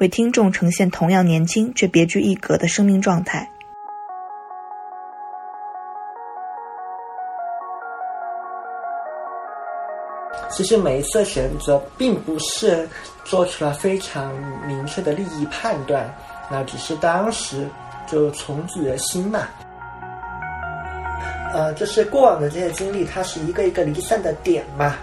为听众呈现同样年轻却别具一格的生命状态。其实每一次选择，并不是做出了非常明确的利益判断，那只是当时就从自己的心嘛。呃，就是过往的这些经历，它是一个一个离散的点嘛。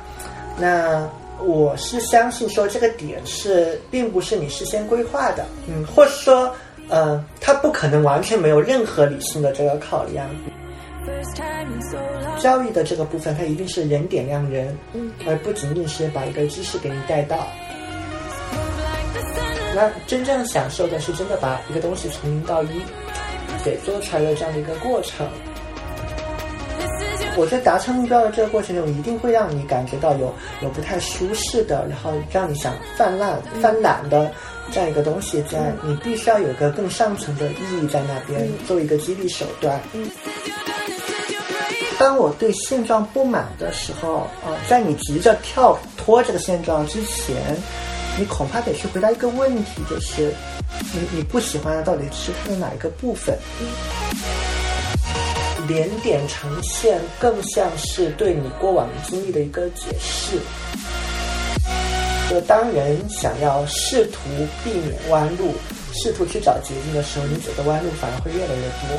那我是相信说，这个点是并不是你事先规划的，嗯，或者说，呃，他不可能完全没有任何理性的这个考量。教育的这个部分，它一定是人点亮人，嗯，而不仅仅是把一个知识给你带到。那真正享受的是真的把一个东西从零到一给做出来的这样的一个过程。我在达成目标的这个过程中，一定会让你感觉到有有不太舒适的，然后让你想泛滥、泛滥的这样一个东西在。你必须要有个更上层的意义在那边，作为一个激励手段。当我对现状不满的时候，啊，在你急着跳脱这个现状之前，你恐怕得去回答一个问题，就是你你不喜欢的到底是它的哪一个部分？连点呈现更像是对你过往经历的一个解释。就当人想要试图避免弯路，试图去找捷径的时候，你走的弯路反而会越来越多。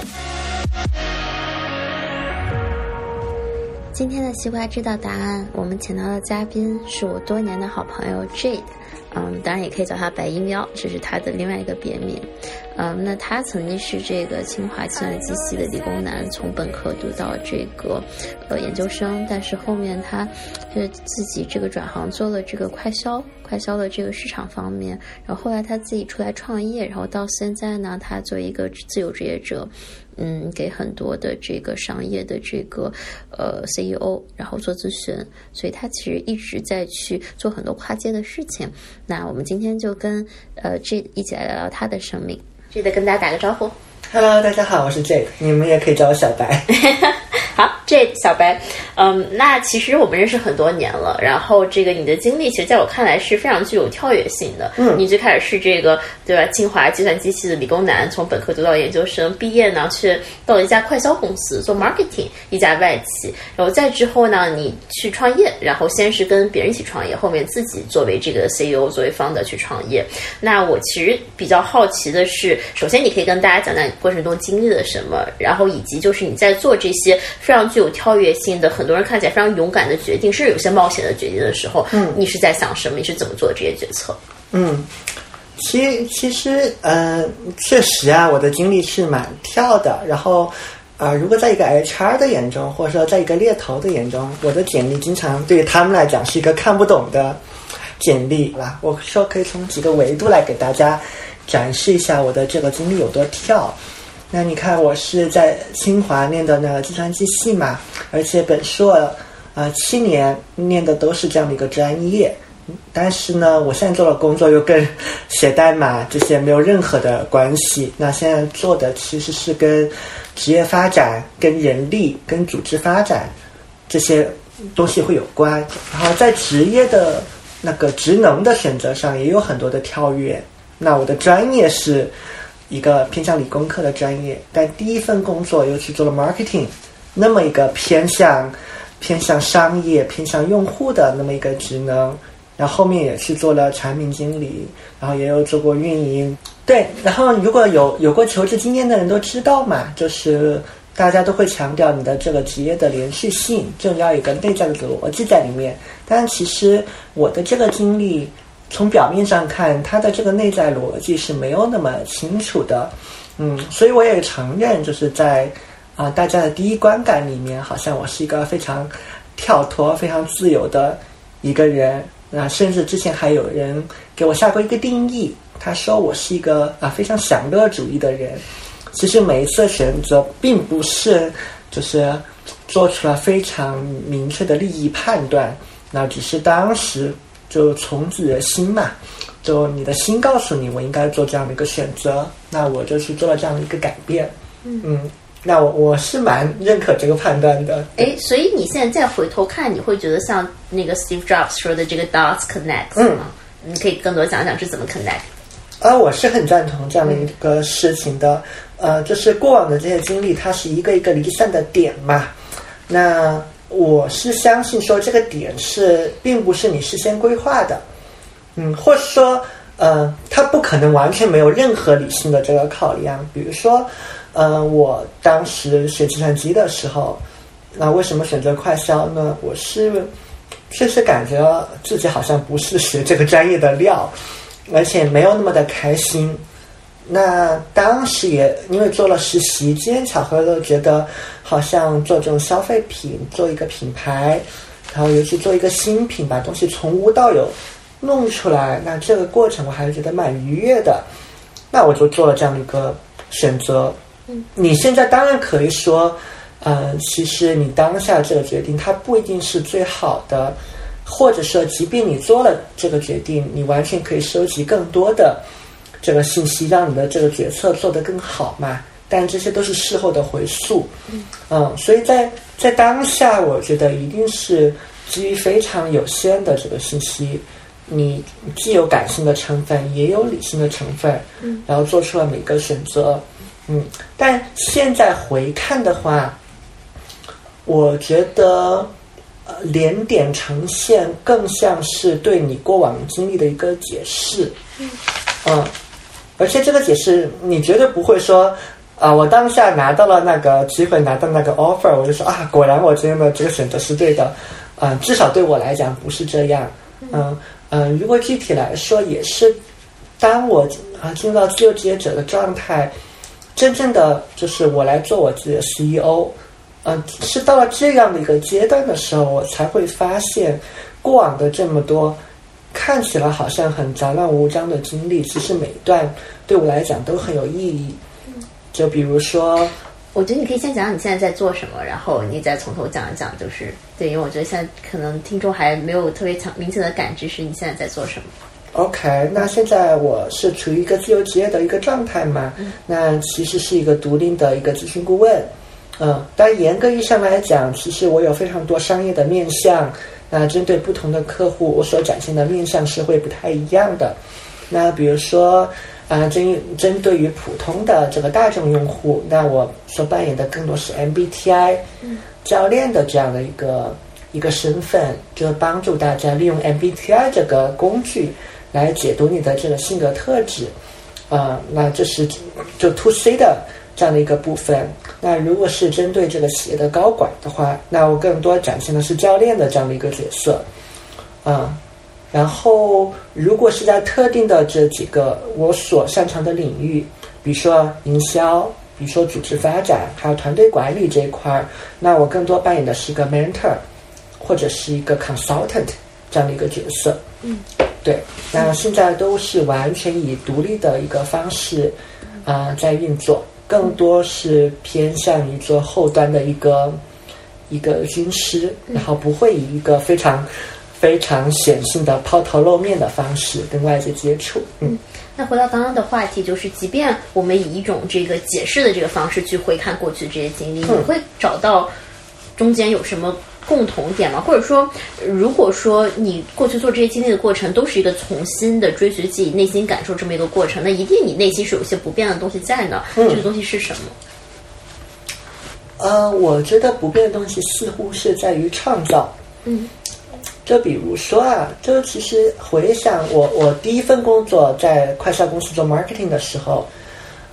今天的西瓜知道答案，我们请到的嘉宾是我多年的好朋友 Jade。嗯，当然也可以叫他白衣喵，这是他的另外一个别名。嗯，那他曾经是这个清华计算机系的理工男，从本科读到这个呃研究生，但是后面他就是自己这个转行做了这个快销，快销的这个市场方面，然后后来他自己出来创业，然后到现在呢，他作为一个自由职业者。嗯，给很多的这个商业的这个呃 CEO，然后做咨询，所以他其实一直在去做很多跨界的事情。那我们今天就跟呃这一起来聊聊他的生命。记得跟大家打个招呼。Hello，大家好，我是 Jade，你们也可以叫我小白。好，，Jade 小白，嗯，那其实我们认识很多年了，然后这个你的经历，其实在我看来是非常具有跳跃性的。嗯，你最开始是这个对吧？清华计算机系的理工男，从本科读到研究生，毕业呢，去到了一家快销公司做 marketing，一家外企，然后再之后呢，你去创业，然后先是跟别人一起创业，后面自己作为这个 CEO，作为 founder 去创业。那我其实比较好奇的是，首先你可以跟大家讲讲过程中经历了什么，然后以及就是你在做这些。非常具有跳跃性的，很多人看起来非常勇敢的决定，甚至有些冒险的决定的时候，嗯，你是在想什么？你是怎么做这些决策？嗯，其其实，呃，确实啊，我的经历是蛮跳的。然后，啊，如果在一个 HR 的眼中，或者说在一个猎头的眼中，我的简历经常对于他们来讲是一个看不懂的简历啦。我说可以从几个维度来给大家展示一下我的这个经历有多跳。那你看，我是在清华念的那个计算机系嘛，而且本硕，呃，七年念的都是这样的一个专业。但是呢，我现在做的工作又跟写代码这些没有任何的关系。那现在做的其实是跟职业发展、跟人力、跟组织发展这些东西会有关。然后在职业的那个职能的选择上也有很多的跳跃。那我的专业是。一个偏向理工科的专业，但第一份工作又去做了 marketing，那么一个偏向偏向商业、偏向用户的那么一个职能，然后后面也去做了产品经理，然后也有做过运营。对，然后如果有有过求职经验的人都知道嘛，就是大家都会强调你的这个职业的连续性，就要有一个内在的逻辑在里面。但其实我的这个经历。从表面上看，他的这个内在逻辑是没有那么清楚的，嗯，所以我也承认，就是在啊大家的第一观感里面，好像我是一个非常跳脱、非常自由的一个人。那甚至之前还有人给我下过一个定义，他说我是一个啊非常享乐主义的人。其实每一次选择并不是就是做出了非常明确的利益判断，那只是当时就从自己的心嘛，就你的心告诉你我应该做这样的一个选择，那我就去做了这样的一个改变。嗯。那我我是蛮认可这个判断的。哎，所以你现在再回头看，你会觉得像那个 Steve Jobs 说的这个 dots connect 吗？你可以更多讲讲是怎么 connect？啊，我是很赞同这样的一个事情的。呃，就是过往的这些经历，它是一个一个离散的点嘛。那我是相信说，这个点是并不是你事先规划的。嗯，或者说，呃，他不可能完全没有任何理性的这个考量。比如说。呃，我当时学计算机的时候，那为什么选择快销呢？我是确实感觉自己好像不是学这个专业的料，而且没有那么的开心。那当时也因为做了实习，机缘巧合的觉得好像做这种消费品，做一个品牌，然后尤其做一个新品，把东西从无到有弄出来，那这个过程我还是觉得蛮愉悦的。那我就做了这样一个选择。你现在当然可以说，呃，其实你当下这个决定它不一定是最好的，或者说，即便你做了这个决定，你完全可以收集更多的这个信息，让你的这个决策做得更好嘛。但这些都是事后的回溯，嗯，所以在在当下，我觉得一定是基于非常有限的这个信息，你既有感性的成分，也有理性的成分，嗯，然后做出了每个选择。嗯，但现在回看的话，我觉得呃连点呈现更像是对你过往经历的一个解释。嗯，嗯，而且这个解释你绝对不会说啊，我当下拿到了那个机会，拿到那个 offer，我就说啊，果然我今天的这个选择是对的。嗯，至少对我来讲不是这样。嗯嗯，如果具体来说，也是当我啊进入到自由职业者的状态。真正的就是我来做我自己的 CEO，嗯，是到了这样的一个阶段的时候，我才会发现过往的这么多看起来好像很杂乱无章的经历，其实每一段对我来讲都很有意义。就比如说，我觉得你可以先讲讲你现在在做什么，然后你再从头讲一讲，就是对，因为我觉得现在可能听众还没有特别强明显的感知，是你现在在做什么。OK，那现在我是处于一个自由职业的一个状态嘛？那其实是一个独立的一个咨询顾问。嗯，但严格意义上来讲，其实我有非常多商业的面向。那针对不同的客户，我所展现的面向是会不太一样的。那比如说，啊，针针对于普通的这个大众用户，那我所扮演的更多是 MBTI 教练的这样的一个一个身份，就帮助大家利用 MBTI 这个工具。来解读你的这个性格特质，啊，那这是就 to C 的这样的一个部分。那如果是针对这个企业的高管的话，那我更多展现的是教练的这样的一个角色，啊，然后如果是在特定的这几个我所擅长的领域，比如说营销，比如说组织发展，还有团队管理这一块儿，那我更多扮演的是一个 mentor 或者是一个 consultant 这样的一个角色，嗯。对，那现在都是完全以独立的一个方式啊在运作，更多是偏向于做后端的一个一个军师，然后不会以一个非常非常显性的抛头露面的方式跟外界接触。嗯，那回到刚刚的话题，就是即便我们以一种这个解释的这个方式去回看过去这些经历，你会找到中间有什么？共同点吗？或者说，如果说你过去做这些经历的过程都是一个重新的追随自己内心感受这么一个过程，那一定你内心是有些不变的东西在呢。这个东西是什么？呃，我觉得不变的东西似乎是在于创造。嗯，就比如说啊，就其实回想我我第一份工作在快销公司做 marketing 的时候，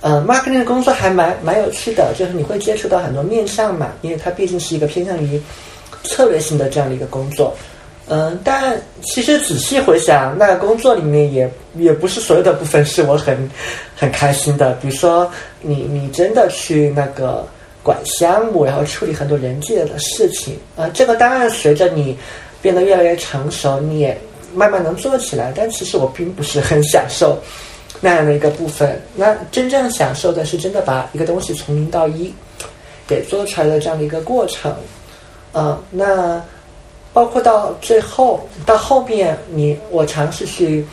呃，marketing 的工作还蛮蛮有趣的，就是你会接触到很多面向嘛，因为它毕竟是一个偏向于。策略性的这样的一个工作，嗯，但其实仔细回想，那工作里面也也不是所有的部分是我很很开心的。比如说，你你真的去那个管项目，然后处理很多人际的事情，啊，这个当然随着你变得越来越成熟，你也慢慢能做起来，但其实我并不是很享受 那样的一个部分。那真正享受的是真的把一个东西从零到一给做出来的这样的一个过程。嗯，那包括到最后到后面，你我尝试去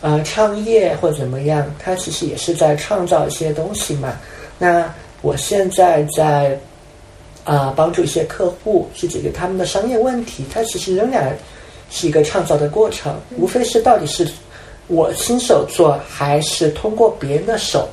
呃创业或怎么样，它其实也是在创造一些东西嘛。那我现在在啊帮助一些客户去解决他们的商业问题，它其实仍然是一个创造的过程，无非是到底是我亲手做，还是通过别人的手。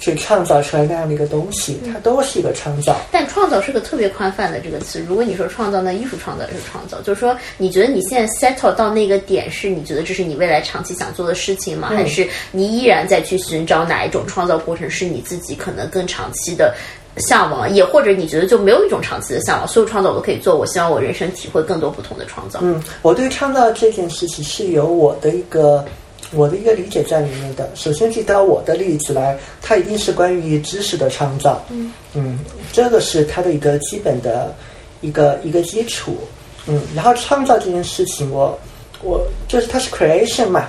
去创造出来那样的一个东西，它都是一个创造。但创造是个特别宽泛的这个词。如果你说创造，那艺术创造也是创造。就是说，你觉得你现在 settle 到那个点，是你觉得这是你未来长期想做的事情吗？还是你依然在去寻找哪一种创造过程是你自己可能更长期的向往？也或者你觉得就没有一种长期的向往，所有创造我都可以做。我希望我人生体会更多不同的创造。嗯，我对创造这件事情是有我的一个。我的一个理解在里面的，首先举到我的例子来，它一定是关于知识的创造，嗯。嗯，这个是它的一个基本的一个一个基础，嗯，然后创造这件事情，我我就是它是 creation 嘛，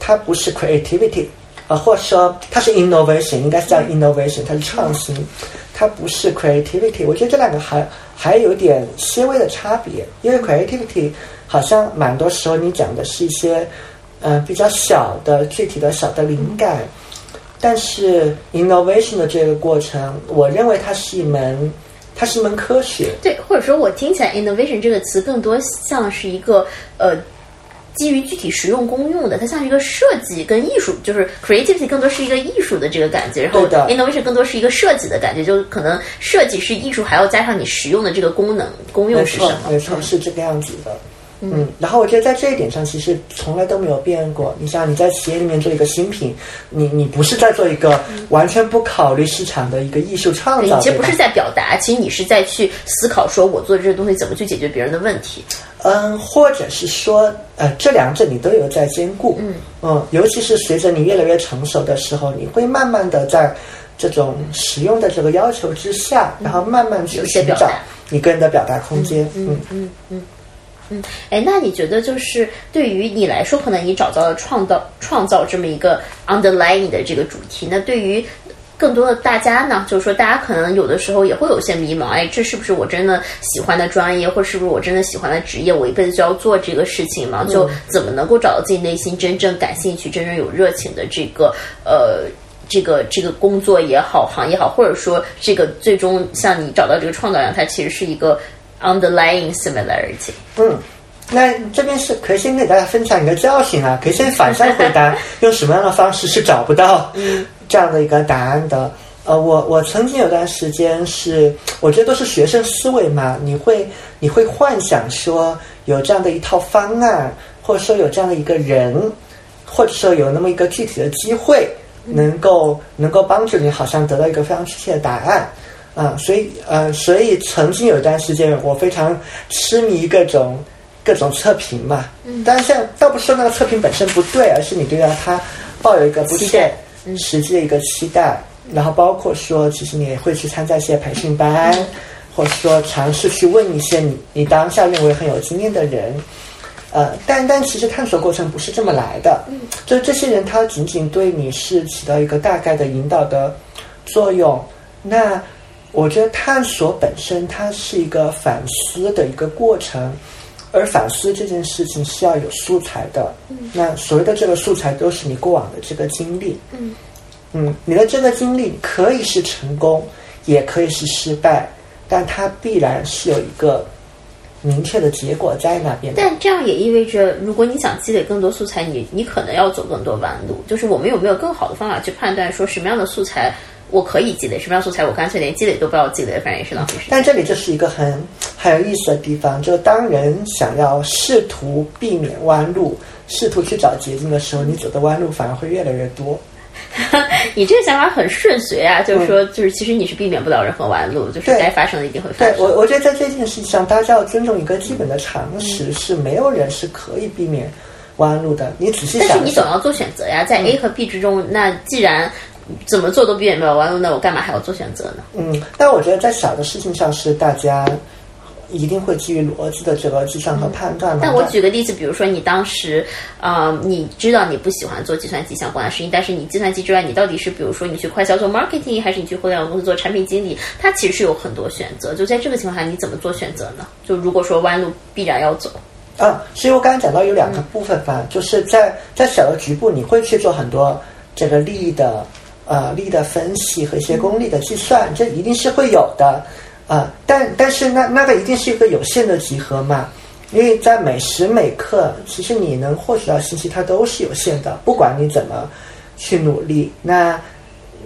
它不是 creativity，啊，或者说它是 innovation，应该是叫 innovation，它是创新，它不是 creativity，我觉得这两个还还有点些微的差别，因为 creativity 好像蛮多时候你讲的是一些。嗯，比较小的具体的小的灵感，但是 innovation 的这个过程，我认为它是一门，它是一门科学。对，或者说我听起来 innovation 这个词更多像是一个呃，基于具体实用功用的，它像是一个设计跟艺术，就是 creativity 更多是一个艺术的这个感觉，然后 innovation 更多是一个设计的感觉，就可能设计是艺术，还要加上你实用的这个功能功用是什么？没错，是这个样子的。嗯，然后我觉得在这一点上，其实从来都没有变过。你像你在企业里面做一个新品，你你不是在做一个完全不考虑市场的一个艺术创造，其实不是在表达，其实你是在去思考，说我做这些东西怎么去解决别人的问题。嗯，或者是说，呃，这两者你都有在兼顾。嗯嗯，尤其是随着你越来越成熟的时候，你会慢慢的在这种实用的这个要求之下，然后慢慢去寻找你个人的表达空间。嗯嗯嗯。嗯，哎，那你觉得就是对于你来说，可能你找到了创造创造这么一个 underlying 的这个主题，那对于更多的大家呢，就是说大家可能有的时候也会有些迷茫，哎，这是不是我真的喜欢的专业，或是不是我真的喜欢的职业？我一辈子就要做这个事情吗？就怎么能够找到自己内心真正感兴趣、真正有热情的这个呃这个这个工作也好，行业好，或者说这个最终像你找到这个创造量，它其实是一个。Underlying similarity。嗯，那这边是可以先给大家分享一个教训啊，可以先反向回答，用什么样的方式是找不到这样的一个答案的？呃，我我曾经有段时间是，我觉得都是学生思维嘛，你会你会幻想说有这样的一套方案，或者说有这样的一个人，或者说有那么一个具体的机会，能够能够帮助你，好像得到一个非常确切的答案。啊，所以呃，所以曾经有一段时间，我非常痴迷各种各种测评嘛。嗯。但是现在倒不是说那个测评本身不对，而是你对它抱有一个不切实际的一个期待。然后包括说，其实你也会去参加一些培训班，或者说尝试去问一些你你当下认为很有经验的人。呃，但但其实探索过程不是这么来的。嗯。就这些人，他仅仅对你是起到一个大概的引导的作用。那。我觉得探索本身它是一个反思的一个过程，而反思这件事情是要有素材的。那所谓的这个素材都是你过往的这个经历。嗯，嗯，你的这个经历可以是成功，也可以是失败，但它必然是有一个明确的结果在那边。但这样也意味着，如果你想积累更多素材，你你可能要走更多弯路。就是我们有没有更好的方法去判断说什么样的素材？我可以积累什么样素材？我干脆连积累都不要积累，反正也是浪费时间。但这里就是一个很很有意思的地方，就当人想要试图避免弯路，试图去找捷径的时候，你走的弯路反而会越来越多。你这个想法很顺遂啊，就是说，就是其实你是避免不了任何弯路，就是该发生的一定会发生。对我，我觉得在这件事情上，大家要尊重一个基本的常识，是没有人是可以避免弯路的。你仔细想，但是你总要做选择呀，在 A 和 B 之中，那既然。怎么做都避免不了弯路，那我干嘛还要做选择呢？嗯，但我觉得在小的事情上是大家一定会基于逻辑的这个计算和判断。但我举个例子，比如说你当时啊，你知道你不喜欢做计算机相关的事情，但是你计算机之外，你到底是比如说你去快销做 marketing，还是你去互联网公司做产品经理？它其实是有很多选择。就在这个情况下，你怎么做选择呢？就如果说弯路必然要走。啊，所以我刚刚讲到有两个部分吧，就是在在小的局部，你会去做很多这个利益的呃力的分析和一些功利的计算，这一定是会有的啊。但但是那那个一定是一个有限的集合嘛，因为在每时每刻，其实你能获取到信息它都是有限的，不管你怎么去努力。那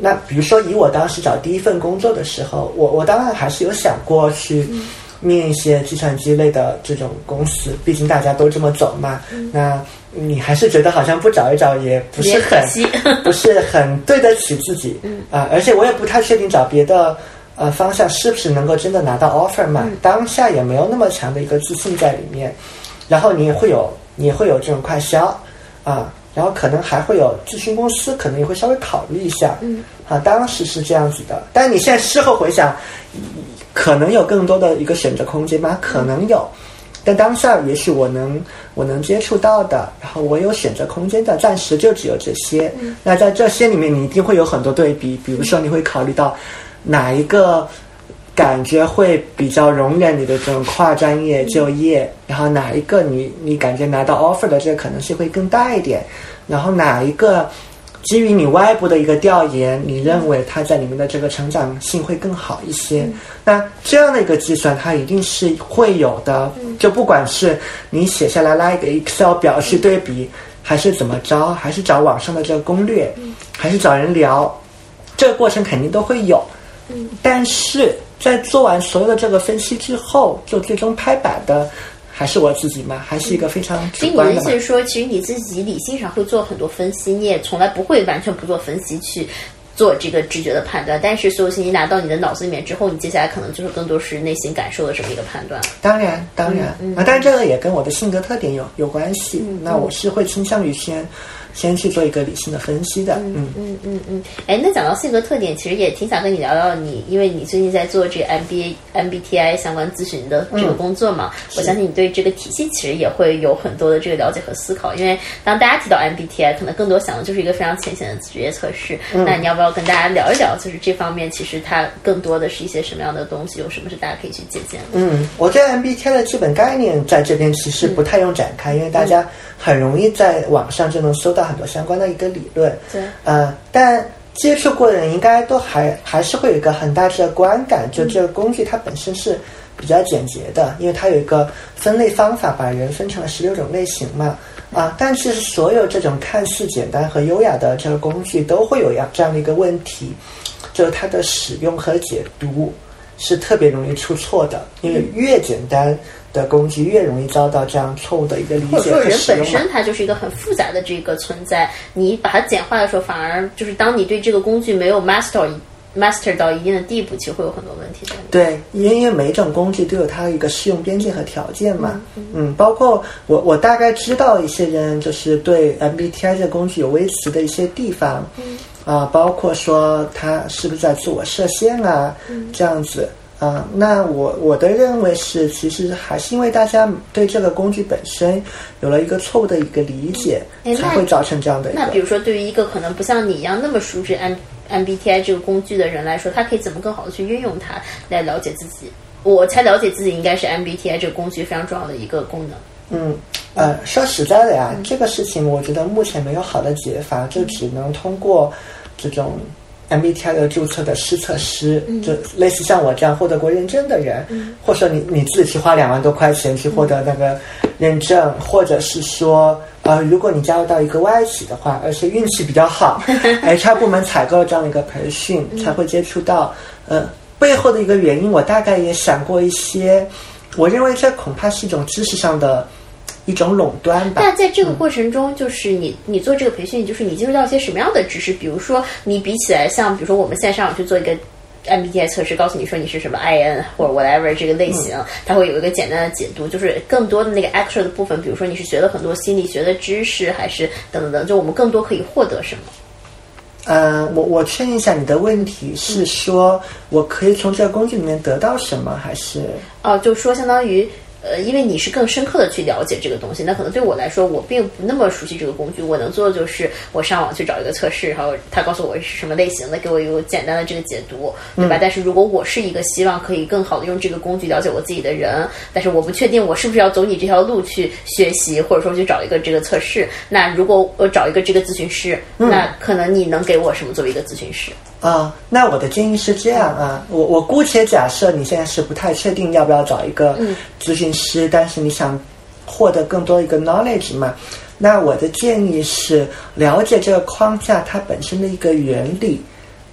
那比如说以我当时找第一份工作的时候，我我当然还是有想过去。面一些计算机类的这种公司，毕竟大家都这么走嘛。那你还是觉得好像不找一找也不是很 不是很对得起自己啊。而且我也不太确定找别的呃方向是不是能够真的拿到 offer 嘛。当下也没有那么强的一个自信在里面。然后你也会有你也会有这种快销啊，然后可能还会有咨询公司，可能也会稍微考虑一下。嗯，啊，当时是这样子的。但你现在事后回想。可能有更多的一个选择空间吗？可能有，但当下也许我能我能接触到的，然后我有选择空间的，暂时就只有这些。那在这些里面，你一定会有很多对比，比如说你会考虑到哪一个感觉会比较容忍你的这种跨专业就业，然后哪一个你你感觉拿到 offer 的这个可能性会更大一点，然后哪一个。基于你外部的一个调研，你认为它在里面的这个成长性会更好一些？那这样的一个计算，它一定是会有的。就不管是你写下来拉一个 Excel 表去对比，还是怎么着，还是找网上的这个攻略，还是找人聊，这个过程肯定都会有。但是在做完所有的这个分析之后，就最终拍板的。还是我自己吗？还是一个非常主观的。所以你的意思是说，其实你自己理性上会做很多分析，你也从来不会完全不做分析去做这个直觉的判断。但是所有信息拿到你的脑子里面之后，你接下来可能就是更多是内心感受的这么一个判断。当然，当然啊，但这个也跟我的性格特点有有关系。那我是会倾向于先。先去做一个理性的分析的，嗯嗯嗯嗯，哎，那讲到性格特点，其实也挺想跟你聊聊你，因为你最近在做这个 MBA MBTI 相关咨询的这个工作嘛，我相信你对这个体系其实也会有很多的这个了解和思考。因为当大家提到 MBTI，可能更多想的就是一个非常浅显的职业测试。那你要不要跟大家聊一聊，就是这方面其实它更多的是一些什么样的东西，有什么是大家可以去借鉴的？嗯，我对 MBTI 的基本概念在这边其实不太用展开，因为大家很容易在网上就能搜到。很多相关的一个理论，对，呃，但接触过的人应该都还还是会有一个很大致的观感，就这个工具它本身是比较简洁的，因为它有一个分类方法，把人分成了十六种类型嘛，啊，但是所有这种看似简单和优雅的这个工具都会有样这样的一个问题，就是它的使用和解读是特别容易出错的，因为越简单。的工具越容易遭到这样错误的一个理解或者说，人本身它就是一个很复杂的这个存在。你把它简化的时候，反而就是当你对这个工具没有 master master 到一定的地步，其实会有很多问题的。对，因为每种工具都有它的一个适用边界和条件嘛。嗯，包括我，我大概知道一些人就是对 MBTI 这个工具有微词的一些地方。嗯。啊，包括说他是不是在自我设限啊？这样子。啊，那我我的认为是，其实还是因为大家对这个工具本身有了一个错误的一个理解，才会造成这样的。那比如说，对于一个可能不像你一样那么熟知 M MBTI 这个工具的人来说，他可以怎么更好的去运用它来了解自己？我才了解自己应该是 MBTI 这个工具非常重要的一个功能。嗯，呃，说实在的呀，这个事情我觉得目前没有好的解法，就只能通过这种。MBTI 的注册的师测师，就类似像我这样获得过认证的人，或者说你你自己去花两万多块钱去获得那个认证，或者是说，呃，如果你加入到一个外企的话，而且运气比较好，HR 部门采购了这样的一个培训，才会接触到。呃，背后的一个原因，我大概也想过一些，我认为这恐怕是一种知识上的。一种垄断吧。但在这个过程中，就是你你做这个培训，就是你接触到一些什么样的知识？比如说，你比起来，像比如说我们现在上网去做一个 MBTI 测试，告诉你说你是什么 IN 或者 whatever 这个类型，它会有一个简单的解读，就是更多的那个 actual 的部分，比如说你是学了很多心理学的知识，还是等等等，就我们更多可以获得什么？嗯，我我确认一下你的问题是说我可以从这个工具里面得到什么，还是？哦，就说相当于。呃，因为你是更深刻的去了解这个东西，那可能对我来说，我并不那么熟悉这个工具。我能做的就是我上网去找一个测试，然后他告诉我是什么类型的，给我一个简单的这个解读，对吧？但是如果我是一个希望可以更好的用这个工具了解我自己的人，但是我不确定我是不是要走你这条路去学习，或者说去找一个这个测试。那如果我找一个这个咨询师，那可能你能给我什么作为一个咨询师？啊，那我的建议是这样啊，我我姑且假设你现在是不太确定要不要找一个咨询师，但是你想获得更多一个 knowledge 嘛，那我的建议是了解这个框架它本身的一个原理，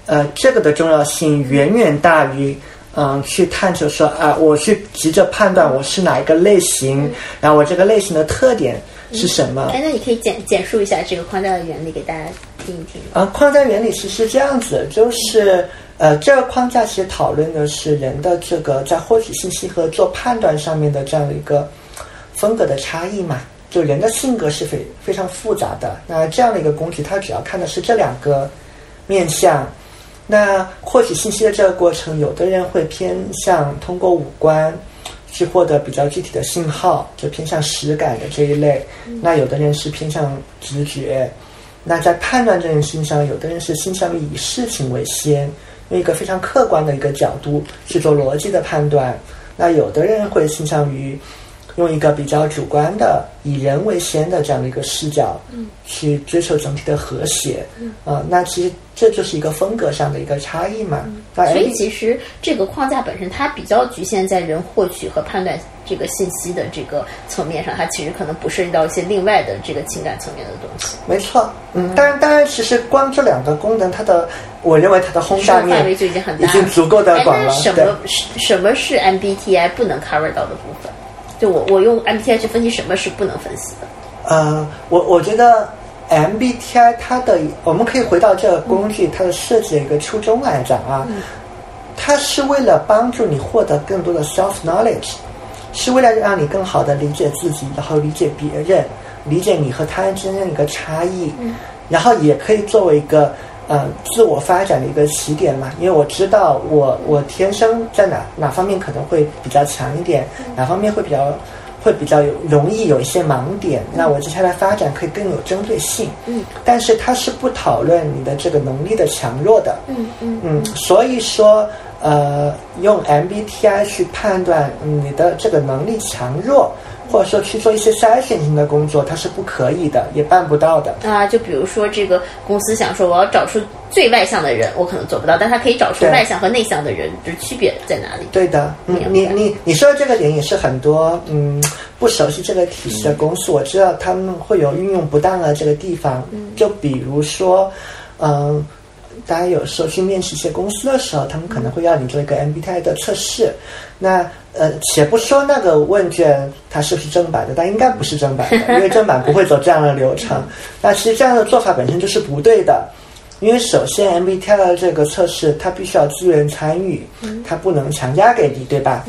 呃，这个的重要性远远大于嗯去探求说啊，我去急着判断我是哪一个类型，然后我这个类型的特点。是什么？哎，那你可以简简述一下这个框架的原理给大家听一听。啊，框架原理其实是这样子，就是呃，这个框架其实讨论的是人的这个在获取信息和做判断上面的这样的一个风格的差异嘛。就人的性格是非非常复杂的，那这样的一个工具，它主要看的是这两个面相。那获取信息的这个过程，有的人会偏向通过五官。去获得比较具体的信号，就偏向实感的这一类。那有的人是偏向直觉。那在判断这件事情上，有的人是倾向于以事情为先，用一个非常客观的一个角度去做逻辑的判断。那有的人会倾向于用一个比较主观的、以人为先的这样的一个视角，嗯去追求整体的和谐。嗯啊，那其实。这就是一个风格上的一个差异嘛。所以其实这个框架本身它比较局限在人获取和判断这个信息的这个层面上，它其实可能不涉及到一些另外的这个情感层面的东西。没错，嗯，当然，当然，其实光这两个功能，它的我认为它的轰炸面范围就已经很大，已经足够的广了。什么什么是 MBTI 不能 cover 到的部分？就我我用 MBTI 去分析什么是不能分析的？呃，我我觉得。MBTI 它的，我们可以回到这个工具它的设计的一个初衷来讲啊，它是为了帮助你获得更多的 self knowledge，是为了让你更好的理解自己，然后理解别人，理解你和他人之间的一个差异，然后也可以作为一个嗯自我发展的一个起点嘛。因为我知道我我天生在哪哪方面可能会比较强一点，哪方面会比较。会比较有容易有一些盲点，那我接下来发展可以更有针对性。嗯，但是它是不讨论你的这个能力的强弱的。嗯嗯嗯，所以说，呃，用 MBTI 去判断你的这个能力强弱。或者说去做一些筛选性的工作，它是不可以的，也办不到的啊。就比如说，这个公司想说我要找出最外向的人，我可能做不到，但他可以找出外向和内向的人，就是区别在哪里？对的，嗯，你你你说的这个点也是很多嗯不熟悉这个体系的公司，我知道他们会有运用不当的这个地方。嗯，就比如说，嗯，大家有时候去面试一些公司的时候，他们可能会要你做一个 MBTI 的测试，那。呃，且不说那个问卷它是不是正版的，但应该不是正版的，因为正版不会走这样的流程。那其实这样的做法本身就是不对的，因为首先 MBTI 的这个测试它必须要自愿参与，它不能强加给你，对吧？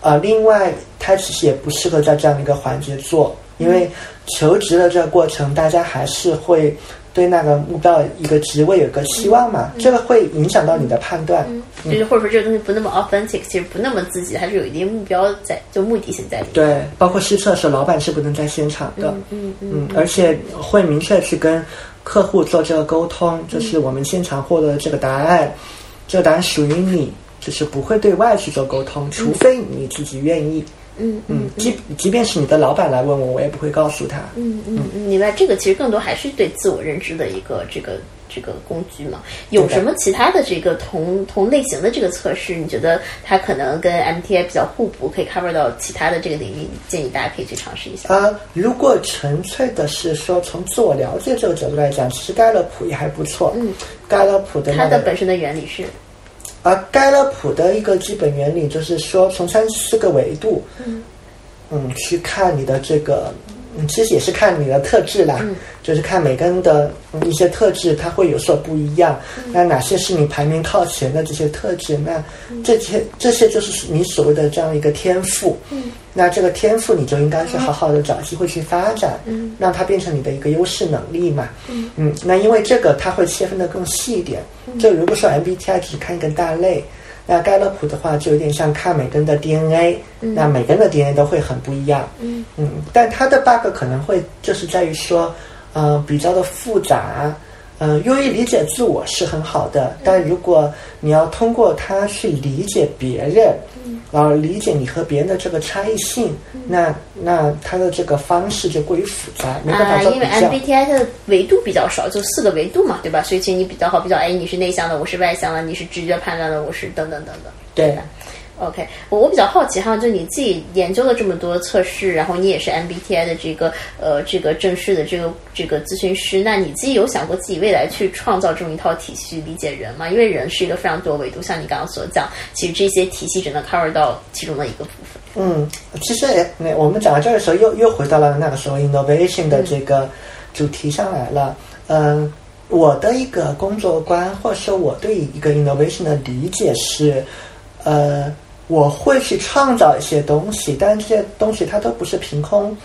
呃，另外它其实也不适合在这样的一个环节做，因为求职的这个过程，大家还是会。对那个目标一个职位有个期望嘛，这个会影响到你的判断，就是或者说这个东西不那么 authentic，其实不那么自己，还是有一定目标在，就目的性在里面。对，包括试测的时候，老板是不能在现场的，嗯嗯，而且会明确去跟客户做这个沟通，就是我们现场获得的这个答案，这个答案属于你，就是不会对外去做沟通，除非你自己愿意。嗯嗯，即即便是你的老板来问我，我也不会告诉他。嗯嗯，明白。这个其实更多还是对自我认知的一个这个这个工具嘛。有什么其他的这个同同类型的这个测试？你觉得它可能跟 MTI 比较互补，可以 cover 到其他的这个领域？建议大家可以去尝试一下。啊，如果纯粹的是说从自我了解这个角度来讲，其实盖勒普也还不错。嗯，盖勒普的它的本身的原理是。而盖勒普的一个基本原理就是说，从三四个维度，嗯，去看你的这个嗯，其实也是看你的特质啦，就是看每个人的一些特质，它会有所不一样。那哪些是你排名靠前的这些特质？那这些这些就是你所谓的这样一个天赋。那这个天赋你就应该去好好的找机会去发展，让它变成你的一个优势能力嘛。嗯，那因为这个它会切分的更细一点。就如果说 MBTI 只看一个大类。那盖勒普的话就有点像看每个人的 DNA，那每个人的 DNA 都会很不一样。嗯嗯，但它的 bug 可能会就是在于说，呃，比较的复杂。嗯，用于理解自我是很好的，但如果你要通过它去理解别人，然后理解你和别人的这个差异性，那那他的这个方式就过于复杂，没办法做比较。因为 MBTI 它的维度比较少，就四个维度嘛，对吧？所以其实你比较好比较，哎，你是内向的，我是外向的，你是直觉判断的，我是等等等等，对。OK，我我比较好奇哈，就你自己研究了这么多测试，然后你也是 MBTI 的这个呃这个正式的这个这个咨询师，那你自己有想过自己未来去创造这么一套体系理解人吗？因为人是一个非常多维度，像你刚刚所讲，其实这些体系只能 cover 到其中的一个部分。嗯，其实那我们讲到这儿的时候，又又回到了那个时候 innovation 的这个主题上来了。嗯，我的一个工作观，或者说我对一个 innovation 的理解是，呃。我会去创造一些东西，但是这些东西它都不是凭空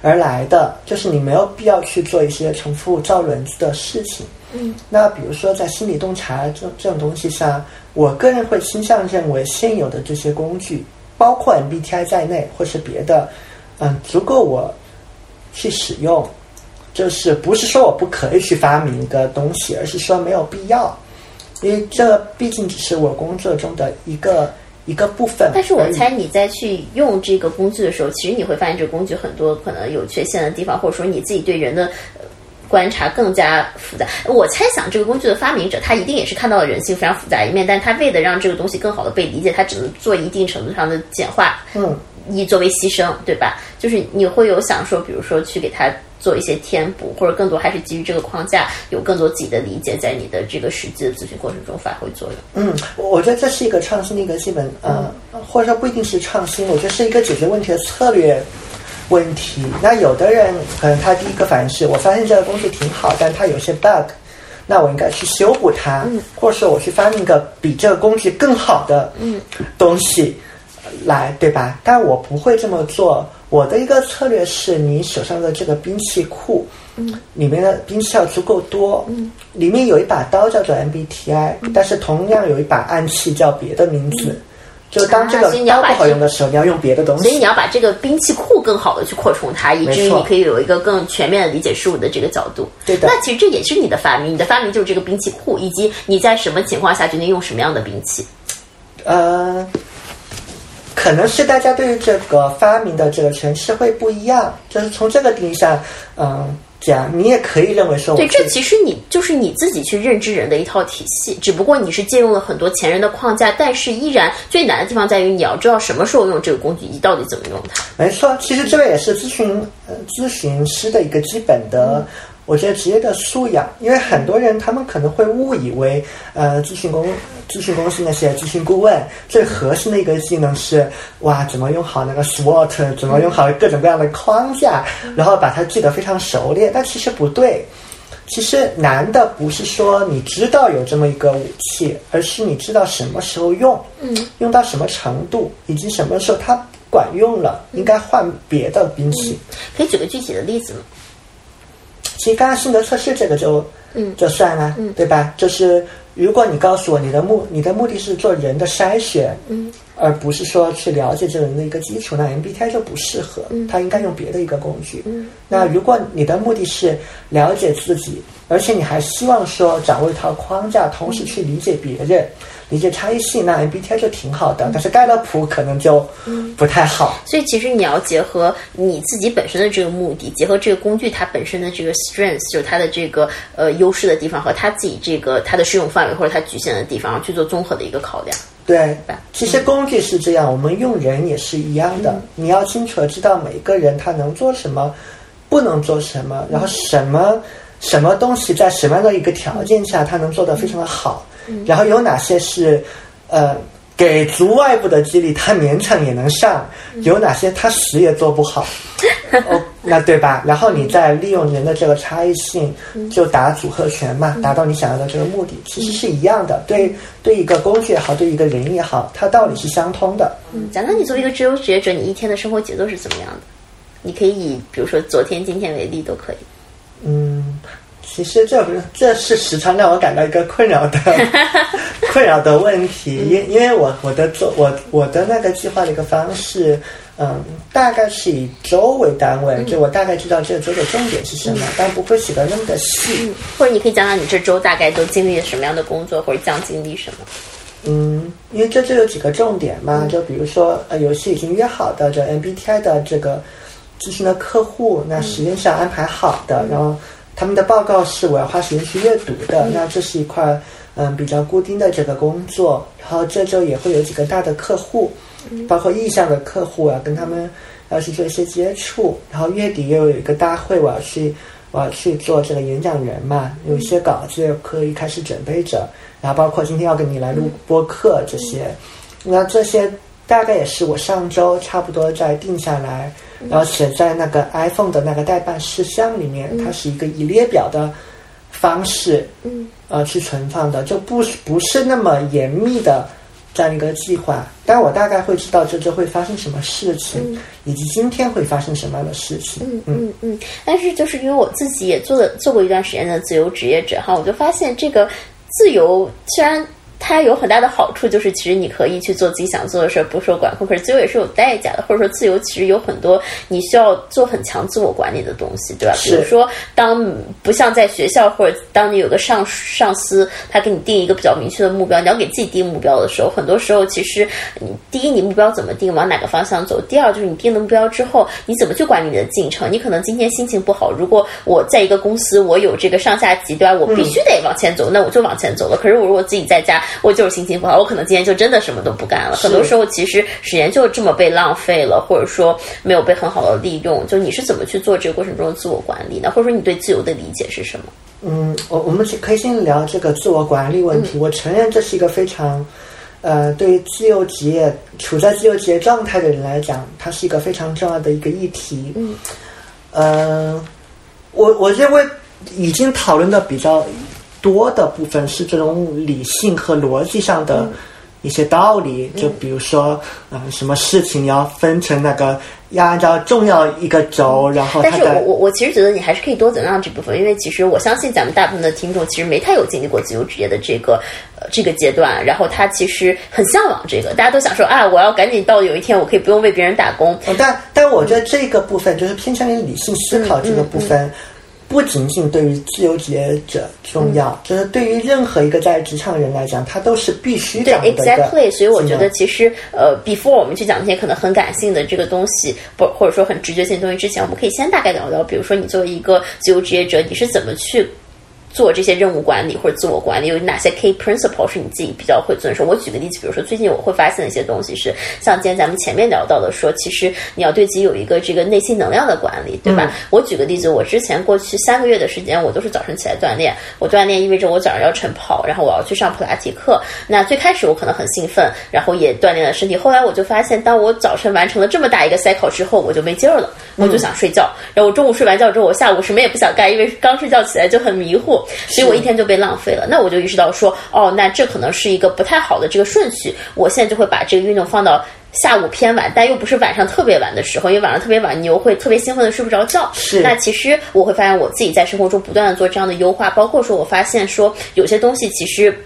而来的，就是你没有必要去做一些重复造轮子的事情。嗯，那比如说在心理洞察这这种东西上，我个人会倾向认为现有的这些工具，包括 MBTI 在内或是别的，嗯，足够我去使用。就是不是说我不可以去发明一个东西，而是说没有必要，因为这毕竟只是我工作中的一个。一个部分，但是我猜你在去用这个工具的时候，其实你会发现这个工具很多可能有缺陷的地方，或者说你自己对人的观察更加复杂。我猜想这个工具的发明者他一定也是看到了人性非常复杂一面，但他为了让这个东西更好的被理解，他只能做一定程度上的简化，嗯，以作为牺牲，对吧？就是你会有想说，比如说去给他。做一些填补，或者更多还是基于这个框架，有更多自己的理解，在你的这个实际的咨询过程中发挥作用。嗯，我觉得这是一个创新的一个基本，呃，或者说不一定是创新，我觉得是一个解决问题的策略问题。那有的人可能他第一个反应是我发现这个工具挺好，但它有些 bug，那我应该去修补它，嗯或者说我去发明一个比这个工具更好的东西来，对吧？但我不会这么做。我的一个策略是你手上的这个兵器库，嗯，里面的兵器要足够多，嗯，里面有一把刀叫做 MBTI，但是同样有一把暗器叫别的名字，就当这个刀不好用的时候，你要用别的东西。所以你要把这个兵器库更好的去扩充它，以至于你可以有一个更全面的理解事物的这个角度。对的。那其实这也是你的发明，你的发明就是这个兵器库，以及你在什么情况下决定用什么样的兵器。呃。可能是大家对于这个发明的这个诠释会不一样，就是从这个定义上，嗯，讲你也可以认为说，对，这其实你就是你自己去认知人的一套体系，只不过你是借用了很多前人的框架，但是依然最难的地方在于你要知道什么时候用这个工具，你到底怎么用它。没错，其实这个也是咨询呃咨询师的一个基本的。我觉得职业的素养，因为很多人他们可能会误以为，呃，咨询公咨询公司那些咨询顾问最核心的一个技能是，哇，怎么用好那个 SWOT，怎么用好各种各样的框架，然后把它记得非常熟练。但其实不对，其实难的不是说你知道有这么一个武器，而是你知道什么时候用，嗯，用到什么程度，以及什么时候它管用了，应该换别的兵器。可以举个具体的例子吗？其实刚刚性格测试这个就，嗯，就算了，嗯，对吧？就是如果你告诉我你的目你的目的是做人的筛选，嗯，而不是说去了解这个人的一个基础，那 MBTI 就不适合，嗯，他应该用别的一个工具。嗯，那如果你的目的是了解自己，而且你还希望说掌握一套框架，同时去理解别人。理解差异性，那 MBTI 就挺好的，但是盖勒普可能就不太好。所以其实你要结合你自己本身的这个目的，结合这个工具它本身的这个 strength，就是它的这个呃优势的地方和它自己这个它的适用范围或者它局限的地方，去做综合的一个考量。对，其实工具是这样，我们用人也是一样的。你要清楚的知道每个人他能做什么，不能做什么，然后什么什么东西在什么样的一个条件下他能做得非常的好。然后有哪些是，呃，给足外部的激励，他勉强也能上；有哪些他死也做不好，哦，那对吧？然后你再利用人的这个差异性，就打组合拳嘛，达到你想要的这个目的，其实是一样的。对，对一个工具也好，对一个人也好，它道理是相通的。嗯，讲到你作为一个自由职业者，你一天的生活节奏是怎么样的？你可以以比如说昨天、今天为例，都可以。嗯，其实这不是，这是时常让我感到一个困扰的 困扰的问题，因因为我我的做我我的那个计划的一个方式。嗯，大概是以周为单位，就我大概知道这个周的重点是什么，但不会写的那么的细。或者你可以讲讲你这周大概都经历了什么样的工作，或者将经历什么？嗯，因为这就有几个重点嘛，就比如说呃，游戏已经约好的这 MBTI 的这个咨询的客户，那时间是要安排好的，然后他们的报告是我要花时间去阅读的，那这是一块嗯比较固定的这个工作，然后这周也会有几个大的客户。包括意向的客户啊，跟他们要去做一些接触，然后月底又有一个大会，我要去我要去做这个演讲人嘛，有一些稿子可以开始准备着，然后包括今天要跟你来录播客这些，那这些大概也是我上周差不多在定下来，然后写在那个 iPhone 的那个代办事项里面，它是一个以列表的方式，嗯，呃，去存放的，就不不是那么严密的。这样一个计划，但我大概会知道这周会发生什么事情，以及今天会发生什么样的事情。嗯嗯嗯。但是就是因为我自己也做了做过一段时间的自由职业者哈，我就发现这个自由虽然。它有很大的好处，就是其实你可以去做自己想做的事儿，不受管控。可是自由也是有代价的，或者说自由其实有很多你需要做很强自我管理的东西，对吧？比如说，当不像在学校，或者当你有个上上司，他给你定一个比较明确的目标，你要给自己定目标的时候，很多时候其实你第一，你目标怎么定，往哪个方向走；第二，就是你定了目标之后，你怎么去管理你的进程？你可能今天心情不好，如果我在一个公司，我有这个上下级，对吧？我必须得往前走，那我就往前走了。可是我如果自己在家，我就是心情不好，我可能今天就真的什么都不干了。很多时候，其实时间就这么被浪费了，或者说没有被很好的利用。就你是怎么去做这个过程中的自我管理呢？或者说你对自由的理解是什么？嗯，我我们可以先聊这个自我管理问题。我承认这是一个非常，呃，对于自由职业处在自由职业状态的人来讲，它是一个非常重要的一个议题。嗯，呃，我我认为已经讨论的比较。多的部分是这种理性和逻辑上的一些道理，就比如说，嗯，什么事情要分成那个，要按照重要一个轴，然后。但是我我我其实觉得你还是可以多怎样这部分，因为其实我相信咱们大部分的听众其实没太有经历过自由职业的这个呃这个阶段，然后他其实很向往这个，大家都想说啊，我要赶紧到有一天我可以不用为别人打工。但但我觉得这个部分就是偏向于理性思考这个部分。不仅仅对于自由职业者重要，就是对于任何一个在职场人来讲，他都是必须的，exactly。所以我觉得其实呃，before 我们去讲那些可能很感性的这个东西，不或者说很直觉性的东西之前，我们可以先大概聊聊，比如说你作为一个自由职业者，你是怎么去。做这些任务管理或者自我管理有哪些 key principle 是你自己比较会遵守？我举个例子，比如说最近我会发现的一些东西是，像今天咱们前面聊到的，说其实你要对自己有一个这个内心能量的管理，对吧？我举个例子，我之前过去三个月的时间，我都是早晨起来锻炼。我锻炼意味着我早上要晨跑，然后我要去上普拉提课。那最开始我可能很兴奋，然后也锻炼了身体。后来我就发现，当我早晨完成了这么大一个 cycle 之后，我就没劲儿了，我就想睡觉。然后我中午睡完觉之后，我下午什么也不想干，因为刚睡觉起来就很迷糊。所以我一天就被浪费了，那我就意识到说，哦，那这可能是一个不太好的这个顺序。我现在就会把这个运动放到下午偏晚，但又不是晚上特别晚的时候，因为晚上特别晚，你又会特别兴奋的睡不着觉。是。那其实我会发现我自己在生活中不断的做这样的优化，包括说我发现说有些东西其实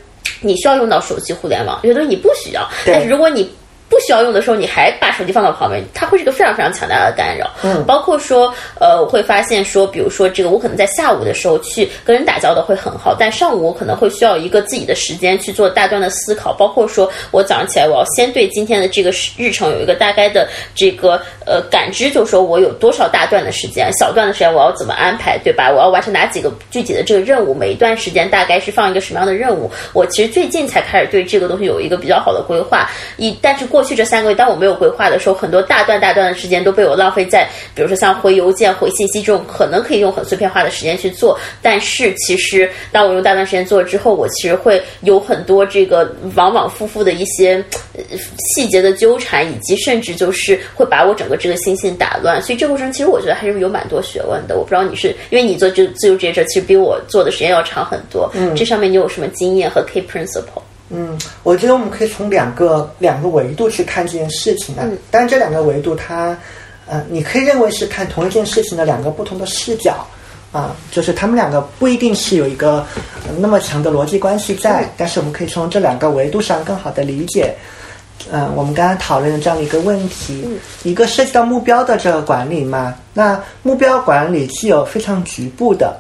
你需要用到手机互联网，有些东西你不需要。但是如果你不需要用的时候，你还把手机放到旁边，它会是一个非常非常强大的干扰。嗯，包括说，呃，我会发现说，比如说这个，我可能在下午的时候去跟人打交道会很好，但上午我可能会需要一个自己的时间去做大段的思考。包括说我早上起来，我要先对今天的这个日程有一个大概的这个呃感知，就是说我有多少大段的时间，小段的时间我要怎么安排，对吧？我要完成哪几个具体的这个任务？每一段时间大概是放一个什么样的任务？我其实最近才开始对这个东西有一个比较好的规划。一但是。过去这三个月，当我没有规划的时候，很多大段大段的时间都被我浪费在，比如说像回邮件、回信息这种可能可以用很碎片化的时间去做。但是其实当我用大段时间做了之后，我其实会有很多这个往往复复的一些细节的纠缠，以及甚至就是会把我整个这个心性打乱。所以这过程其实我觉得还是有蛮多学问的。我不知道你是因为你做这自由职业者，其实比我做的时间要长很多。嗯，这上面你有什么经验和 key principle？嗯，我觉得我们可以从两个两个维度去看这件事情啊。嗯，但是这两个维度它，呃，你可以认为是看同一件事情的两个不同的视角啊，就是他们两个不一定是有一个那么强的逻辑关系在，但是我们可以从这两个维度上更好的理解。嗯，我们刚刚讨论的这样的一个问题，一个涉及到目标的这个管理嘛，那目标管理既有非常局部的，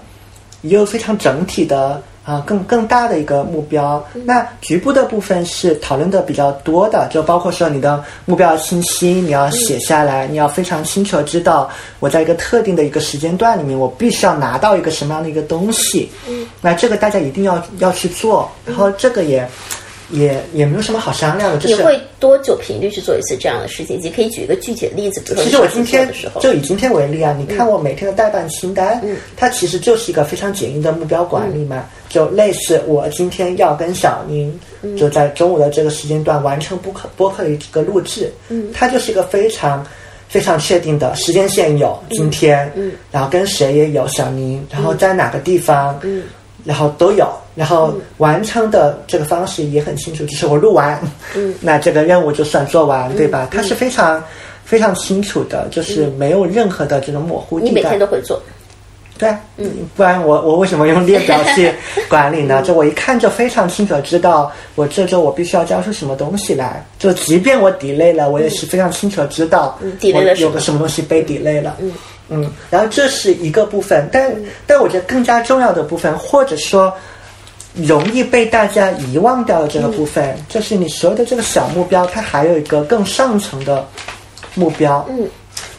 也有非常整体的。啊，更更大的一个目标。那局部的部分是讨论的比较多的，就包括说你的目标清晰，你要写下来，你要非常清楚的知道我在一个特定的一个时间段里面，我必须要拿到一个什么样的一个东西。嗯，那这个大家一定要要去做，然后这个也。也也没有什么好商量的，就是你会多久频率去做一次这样的事情？你可以举一个具体的例子，比如说，其实我今天就以今天为例啊，你看我每天的代办清单，它其实就是一个非常简易的目标管理嘛，就类似我今天要跟小宁就在中午的这个时间段完成播客播客的一个录制，嗯，它就是一个非常非常确定的时间线有今天，嗯，然后跟谁也有小宁，然后在哪个地方，嗯。然后都有，然后完成的这个方式也很清楚，就是我录完，嗯，那这个任务就算做完，对吧？它是非常非常清楚的，就是没有任何的这种模糊地带。你每天都会做，对，嗯，不然我我为什么用列表去 管理呢？就我一看就非常清楚的知道，我这周我必须要交出什么东西来。就即便我 delay 了，我也是非常清楚的知道，我有个什么东西被 delay 了。嗯。嗯，然后这是一个部分，但但我觉得更加重要的部分，或者说容易被大家遗忘掉的这个部分，就是你所有的这个小目标，它还有一个更上层的目标，嗯，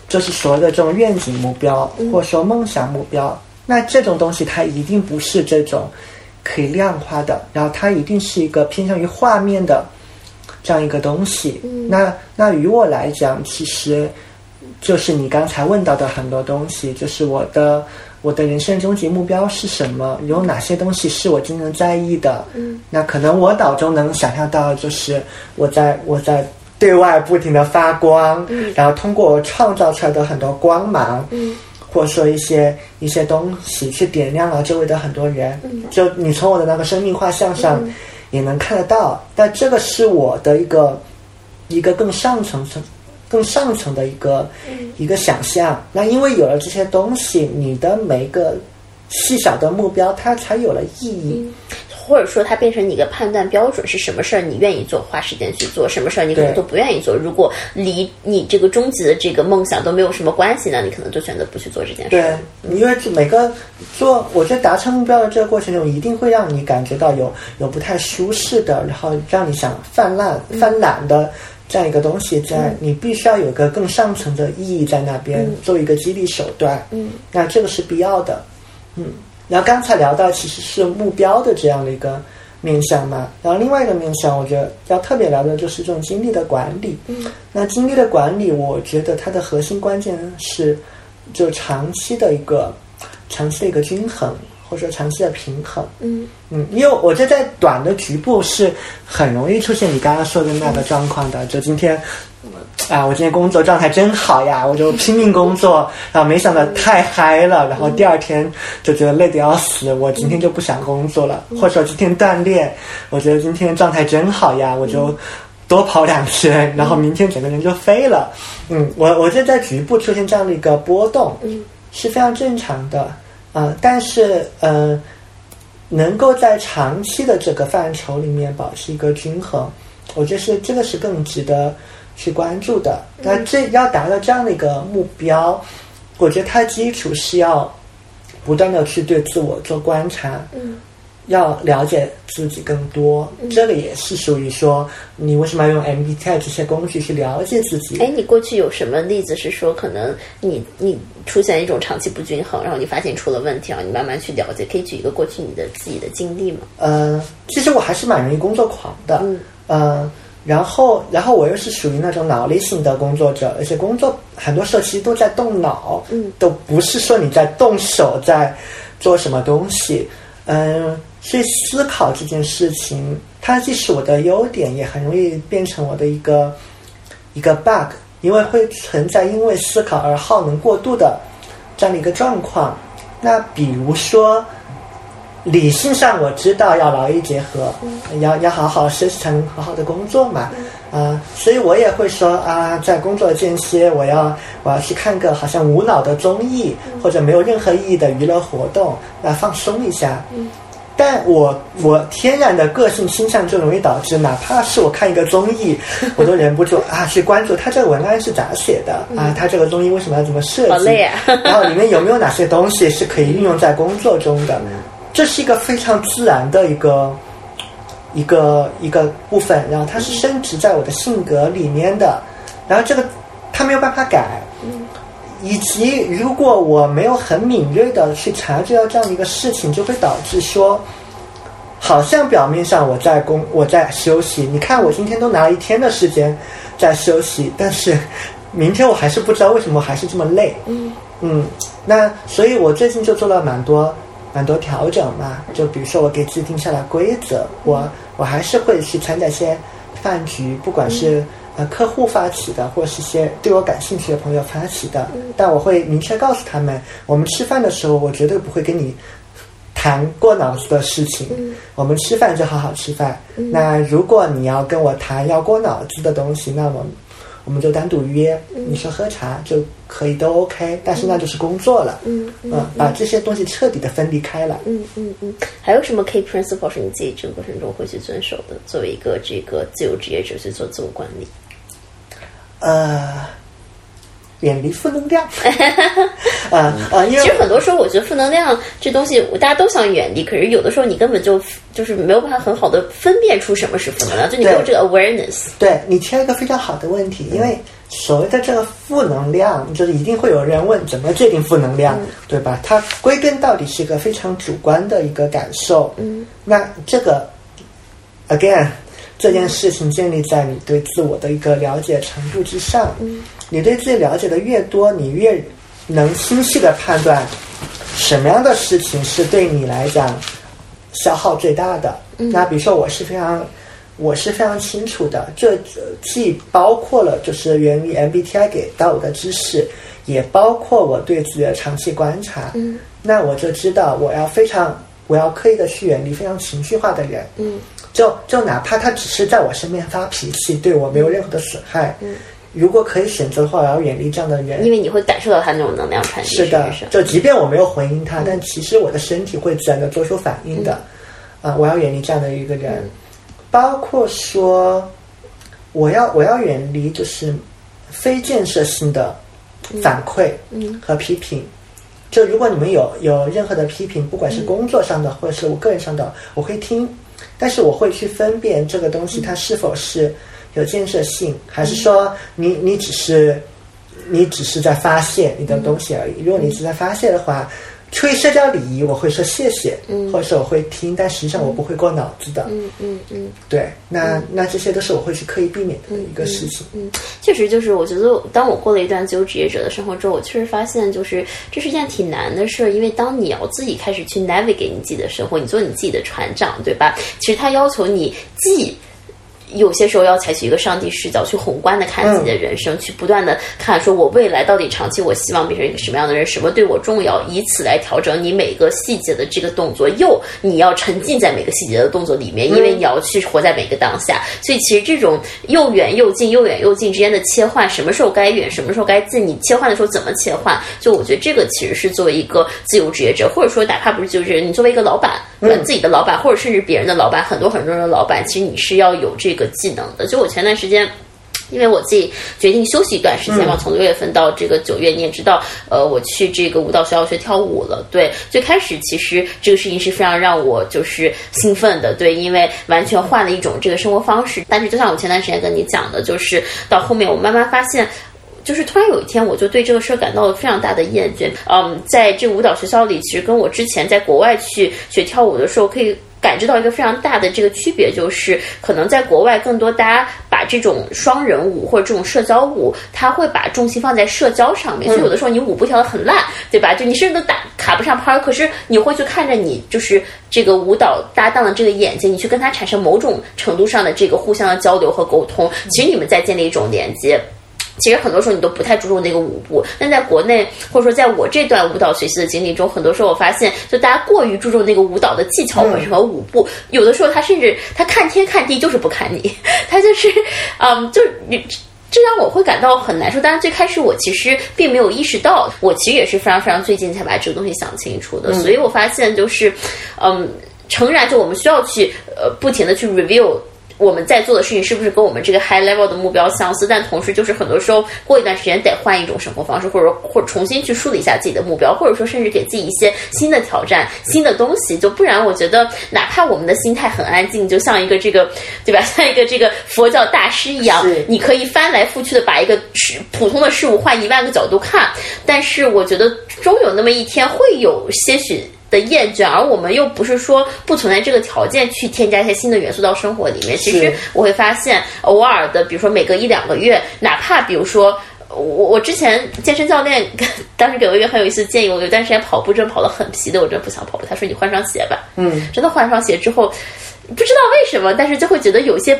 就是所谓的这种愿景目标，或者说梦想目标。那这种东西它一定不是这种可以量化的，然后它一定是一个偏向于画面的这样一个东西。那那于我来讲，其实。就是你刚才问到的很多东西，就是我的我的人生终极目标是什么？有哪些东西是我真正在意的？嗯，那可能我脑中能想象到，就是我在我在对外不停的发光，嗯，然后通过我创造出来的很多光芒，嗯，或者说一些一些东西去点亮了周围的很多人，嗯，就你从我的那个生命画像上也能看得到。但这个是我的一个一个更上层层。更上层的一个一个想象，那因为有了这些东西，你的每一个细小的目标，它才有了意义，或者说它变成你一个判断标准，是什么事儿你愿意做，花时间去做，什么事儿你可能都不愿意做。如果离你这个终极的这个梦想都没有什么关系，那你可能就选择不去做这件事。对，因为每个做，我觉得达成目标的这个过程中，一定会让你感觉到有有不太舒适的，然后让你想泛滥、泛懒的。这样一个东西，在你必须要有个更上层的意义在那边，作为一个激励手段。嗯，那这个是必要的。嗯，然后刚才聊到其实是目标的这样的一个面向嘛，然后另外一个面向，我觉得要特别聊的就是这种精力的管理。嗯，那精力的管理，我觉得它的核心关键是就长期的一个长期的一个均衡。或者说长期的平衡，嗯嗯，因为我觉得在短的局部是很容易出现你刚刚说的那个状况的。就今天，啊，我今天工作状态真好呀，我就拼命工作，然后没想到太嗨了，然后第二天就觉得累得要死，我今天就不想工作了。或者说今天锻炼，我觉得今天状态真好呀，我就多跑两圈，然后明天整个人就飞了。嗯，我我觉得在局部出现这样的一个波动，嗯，是非常正常的。嗯，但是嗯，能够在长期的这个范畴里面保持一个均衡，我觉得是这个是更值得去关注的。那这要达到这样的一个目标，我觉得它基础是要不断的去对自我做观察。嗯。要了解自己更多，这个也是属于说，你为什么要用 MBTI 这些工具去了解自己？哎，你过去有什么例子是说，可能你你出现一种长期不均衡，然后你发现出了问题，然后你慢慢去了解，可以举一个过去你的自己的经历吗？呃，其实我还是蛮容易工作狂的。嗯，然后，然后我又是属于那种脑力型的工作者，而且工作很多时候其实都在动脑，嗯，都不是说你在动手在做什么东西，嗯，所以思考这件事情，它既是我的优点，也很容易变成我的一个一个 bug，因为会存在因为思考而耗能过度的这样的一个状况。那比如说。理性上我知道要劳逸结合，要要好好休息才能好好的工作嘛，啊，所以我也会说啊，在工作间歇我要我要去看个好像无脑的综艺或者没有任何意义的娱乐活动来放松一下。但我我天然的个性倾向就容易导致，哪怕是我看一个综艺，我都忍不住啊去关注他这个文案是咋写的啊，他这个综艺为什么要这么设计？好累啊！然后里面有没有哪些东西是可以运用在工作中的？这是一个非常自然的一个一个一个部分，然后它是升值在我的性格里面的，然后这个它没有办法改，以及如果我没有很敏锐的去察觉到这样的一个事情，就会导致说，好像表面上我在工我在休息，你看我今天都拿了一天的时间在休息，但是 明天我还是不知道为什么还是这么累，嗯。嗯，那所以我最近就做了蛮多。蛮多调整嘛，就比如说我给自己定下了规则，我我还是会去参加一些饭局，不管是呃客户发起的，或是一些对我感兴趣的朋友发起的，但我会明确告诉他们，我们吃饭的时候，我绝对不会跟你谈过脑子的事情，我们吃饭就好好吃饭。那如果你要跟我谈要过脑子的东西，那么。我们就单独约，你说喝茶就可以都 OK，但是那就是工作了。嗯嗯，把这些东西彻底的分离开了。嗯嗯嗯，还有什么 key principle 是你自己这个过程中会去遵守的？作为一个这个自由职业者去做自我管理？呃。远离负能量，啊 啊！其实很多时候，我觉得负能量这东西，大家都想远离，可是有的时候你根本就就是没有办法很好的分辨出什么是负能量，就你没有这个 awareness。对你提了一个非常好的问题，因为所谓的这个负能量，就是一定会有人问怎么界定负能量，对吧？它归根到底是一个非常主观的一个感受。嗯，那这个 again 这件事情建立在你对自我的一个了解程度之上。嗯。你对自己了解的越多，你越能清晰的判断什么样的事情是对你来讲消耗最大的。那比如说，我是非常我是非常清楚的，这既包括了就是源于 MBTI 给到我的知识，也包括我对自己的长期观察。嗯，那我就知道我要非常我要刻意的去远离非常情绪化的人。嗯，就就哪怕他只是在我身边发脾气，对我没有任何的损害。嗯。如果可以选择的话，我要远离这样的人，因为你会感受到他那种能量传递。是的，就即便我没有回应他，但其实我的身体会自然的做出反应的。啊，我要远离这样的一个人，包括说，我要我要远离就是非建设性的反馈和批评。就如果你们有有任何的批评，不管是工作上的或者是我个人上的，我会听，但是我会去分辨这个东西它是否是。有建设性，还是说你你只是你只是在发泄你的东西而已？如果你是在发泄的话，出于社交礼仪，我会说谢谢，或者是我会听，但实际上我不会过脑子的。嗯嗯嗯，对，那那这些都是我会去刻意避免的一个事情。嗯，确实就是我觉得，当我过了一段自由职业者的生活之后，我确实发现，就是这是一件挺难的事，因为当你要自己开始去 navigate 你自己的生活，你做你自己的船长，对吧？其实他要求你既有些时候要采取一个上帝视角，去宏观的看自己的人生，去不断的看，说我未来到底长期我希望变成一个什么样的人，什么对我重要，以此来调整你每个细节的这个动作。又你要沉浸在每个细节的动作里面，因为你要去活在每个当下。所以其实这种又远又近、又远又近之间的切换，什么时候该远，什么时候该近，你切换的时候怎么切换？就我觉得这个其实是作为一个自由职业者，或者说哪怕不是自由职业者，你作为一个老板，自己的老板，或者甚至别人的老板，很多很多人的老板，其实你是要有这。个技能的，就我前段时间，因为我自己决定休息一段时间嘛，从六月份到这个九月，你也知道，呃，我去这个舞蹈学校学跳舞了。对，最开始其实这个事情是非常让我就是兴奋的，对，因为完全换了一种这个生活方式。但是就像我前段时间跟你讲的，就是到后面我慢慢发现，就是突然有一天我就对这个事儿感到了非常大的厌倦。嗯，在这舞蹈学校里，其实跟我之前在国外去学跳舞的时候可以。感知到一个非常大的这个区别，就是可能在国外更多大家把把这种双人舞或者这种社交舞，它会把重心放在社交上面，所以有的时候你舞步跳得很烂，对吧？就你甚至都打卡不上拍儿，可是你会去看着你就是这个舞蹈搭档的这个眼睛，你去跟他产生某种程度上的这个互相的交流和沟通，其实你们在建立一种连接。其实很多时候你都不太注重那个舞步，但在国内或者说在我这段舞蹈学习的经历中，很多时候我发现，就大家过于注重那个舞蹈的技巧本身和舞步，有的时候他甚至他看天看地就是不看你，他就是，嗯，就你。这让我会感到很难受。但是最开始我其实并没有意识到，我其实也是非常非常最近才把这个东西想清楚的。所以我发现就是，嗯，诚然，就我们需要去呃不停的去 review。我们在做的事情是不是跟我们这个 high level 的目标相似？但同时，就是很多时候过一段时间得换一种生活方式，或者或者重新去梳理一下自己的目标，或者说甚至给自己一些新的挑战、新的东西。就不然，我觉得哪怕我们的心态很安静，就像一个这个 对吧，像一个这个佛教大师一样，你可以翻来覆去的把一个事普通的事物换一万个角度看。但是，我觉得终有那么一天会有些许。的厌倦，而我们又不是说不存在这个条件去添加一些新的元素到生活里面。其实我会发现，偶尔的，比如说每隔一两个月，哪怕比如说我我之前健身教练当时给我一个很有意思的建议，我有段时间跑步真跑得很疲的，我真不想跑步。他说你换双鞋吧，嗯，真的换双鞋之后，不知道为什么，但是就会觉得有些。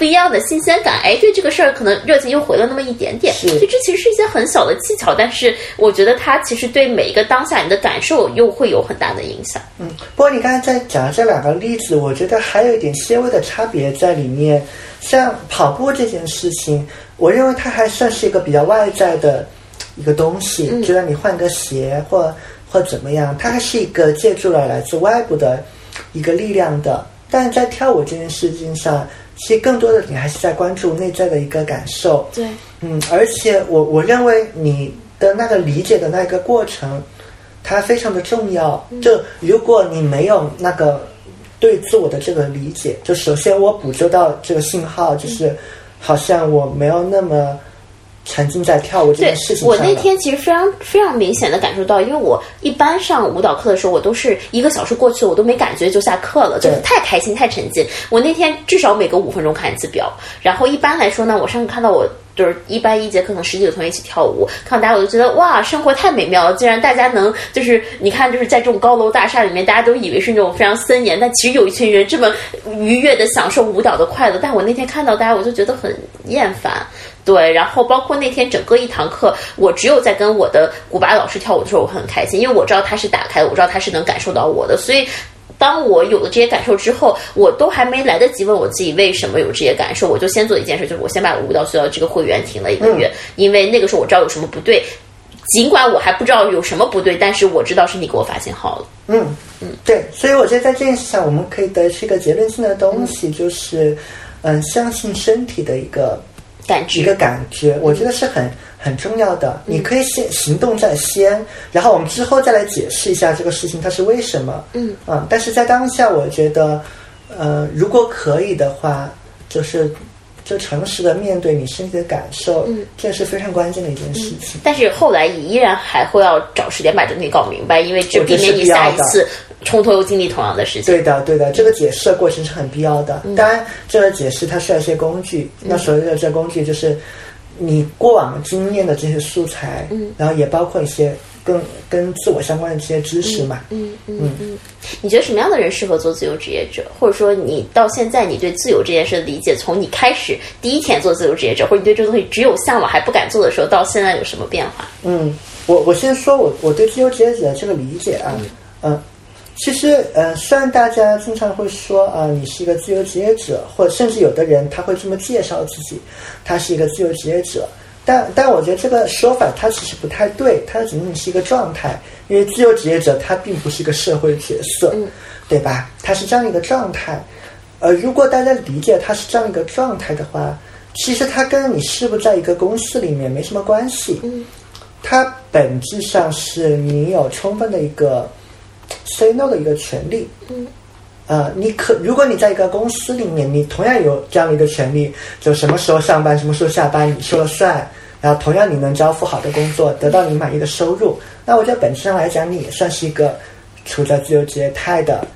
不一样的新鲜感，哎，对这个事儿可能热情又回了那么一点点。所以这其实是一些很小的技巧，但是我觉得它其实对每一个当下你的感受又会有很大的影响。嗯，不过你刚才在讲这两个例子，我觉得还有一点些微的差别在里面。像跑步这件事情，我认为它还算是一个比较外在的一个东西，就让你换个鞋或或怎么样，它还是一个借助了来自外部的一个力量的。但是在跳舞这件事情上。其实更多的你还是在关注内在的一个感受，对，嗯，而且我我认为你的那个理解的那个过程，它非常的重要。就如果你没有那个对自我的这个理解，就首先我捕捉到这个信号，就是好像我没有那么。沉浸在跳舞这件事情上。我那天其实非常非常明显的感受到，因为我一般上舞蹈课的时候，我都是一个小时过去了，我都没感觉就下课了，就是太开心太沉浸。我那天至少每隔五分钟看一次表，然后一般来说呢，我上次看到我就是一般一节课可能十几个同学一起跳舞，看到大家我就觉得哇，生活太美妙了。竟然大家能就是你看就是在这种高楼大厦里面，大家都以为是那种非常森严，但其实有一群人这么愉悦的享受舞蹈的快乐。但我那天看到大家，我就觉得很厌烦。对，然后包括那天整个一堂课，我只有在跟我的古巴老师跳舞的时候，我很开心，因为我知道他是打开的，我知道他是能感受到我的。所以，当我有了这些感受之后，我都还没来得及问我自己为什么有这些感受，我就先做一件事，就是我先把舞蹈学校这个会员停了一个月，因为那个时候我知道有什么不对，尽管我还不知道有什么不对，但是我知道是你给我发信号了。嗯嗯，对，所以我觉得在这件事上，我们可以得出一个结论性的东西，就是嗯，相信身体的一个。一个感觉，我觉得是很很重要的。你可以先行动在先，然后我们之后再来解释一下这个事情它是为什么。嗯啊，但是在当下，我觉得，呃，如果可以的话，就是就诚实的面对你身体的感受，嗯，这是非常关键的一件事情。但是后来你依然还会要找时间把这东西搞明白，因为这避免你下一次。从头又经历同样的事情，对的，对的，这个解释的过程是很必要的。当然，这个解释它需要一些工具。那所谓的这工具，就是你过往经验的这些素材，嗯，然后也包括一些跟跟自我相关的这些知识嘛。嗯嗯嗯。你觉得什么样的人适合做自由职业者？或者说，你到现在你对自由这件事的理解，从你开始第一天做自由职业者，或者你对这个东西只有向往还不敢做的时候，到现在有什么变化？嗯，我我先说我我对自由职业者的这个理解啊，嗯。其实，呃，虽然大家经常会说啊，你是一个自由职业者，或者甚至有的人他会这么介绍自己，他是一个自由职业者，但但我觉得这个说法它其实不太对，它仅仅是一个状态，因为自由职业者他并不是一个社会角色，对吧？他是这样一个状态，呃，如果大家理解他是这样一个状态的话，其实他跟你是不是在一个公司里面没什么关系，嗯，它本质上是你有充分的一个。Say no 的一个权利，嗯，呃，你可如果你在一个公司里面，你同样有这样的一个权利，就什么时候上班，什么时候下班，你说了算，然后同样你能交付好的工作，得到你满意的收入，那我觉得本质上来讲，你也算是一个处在自由职业态的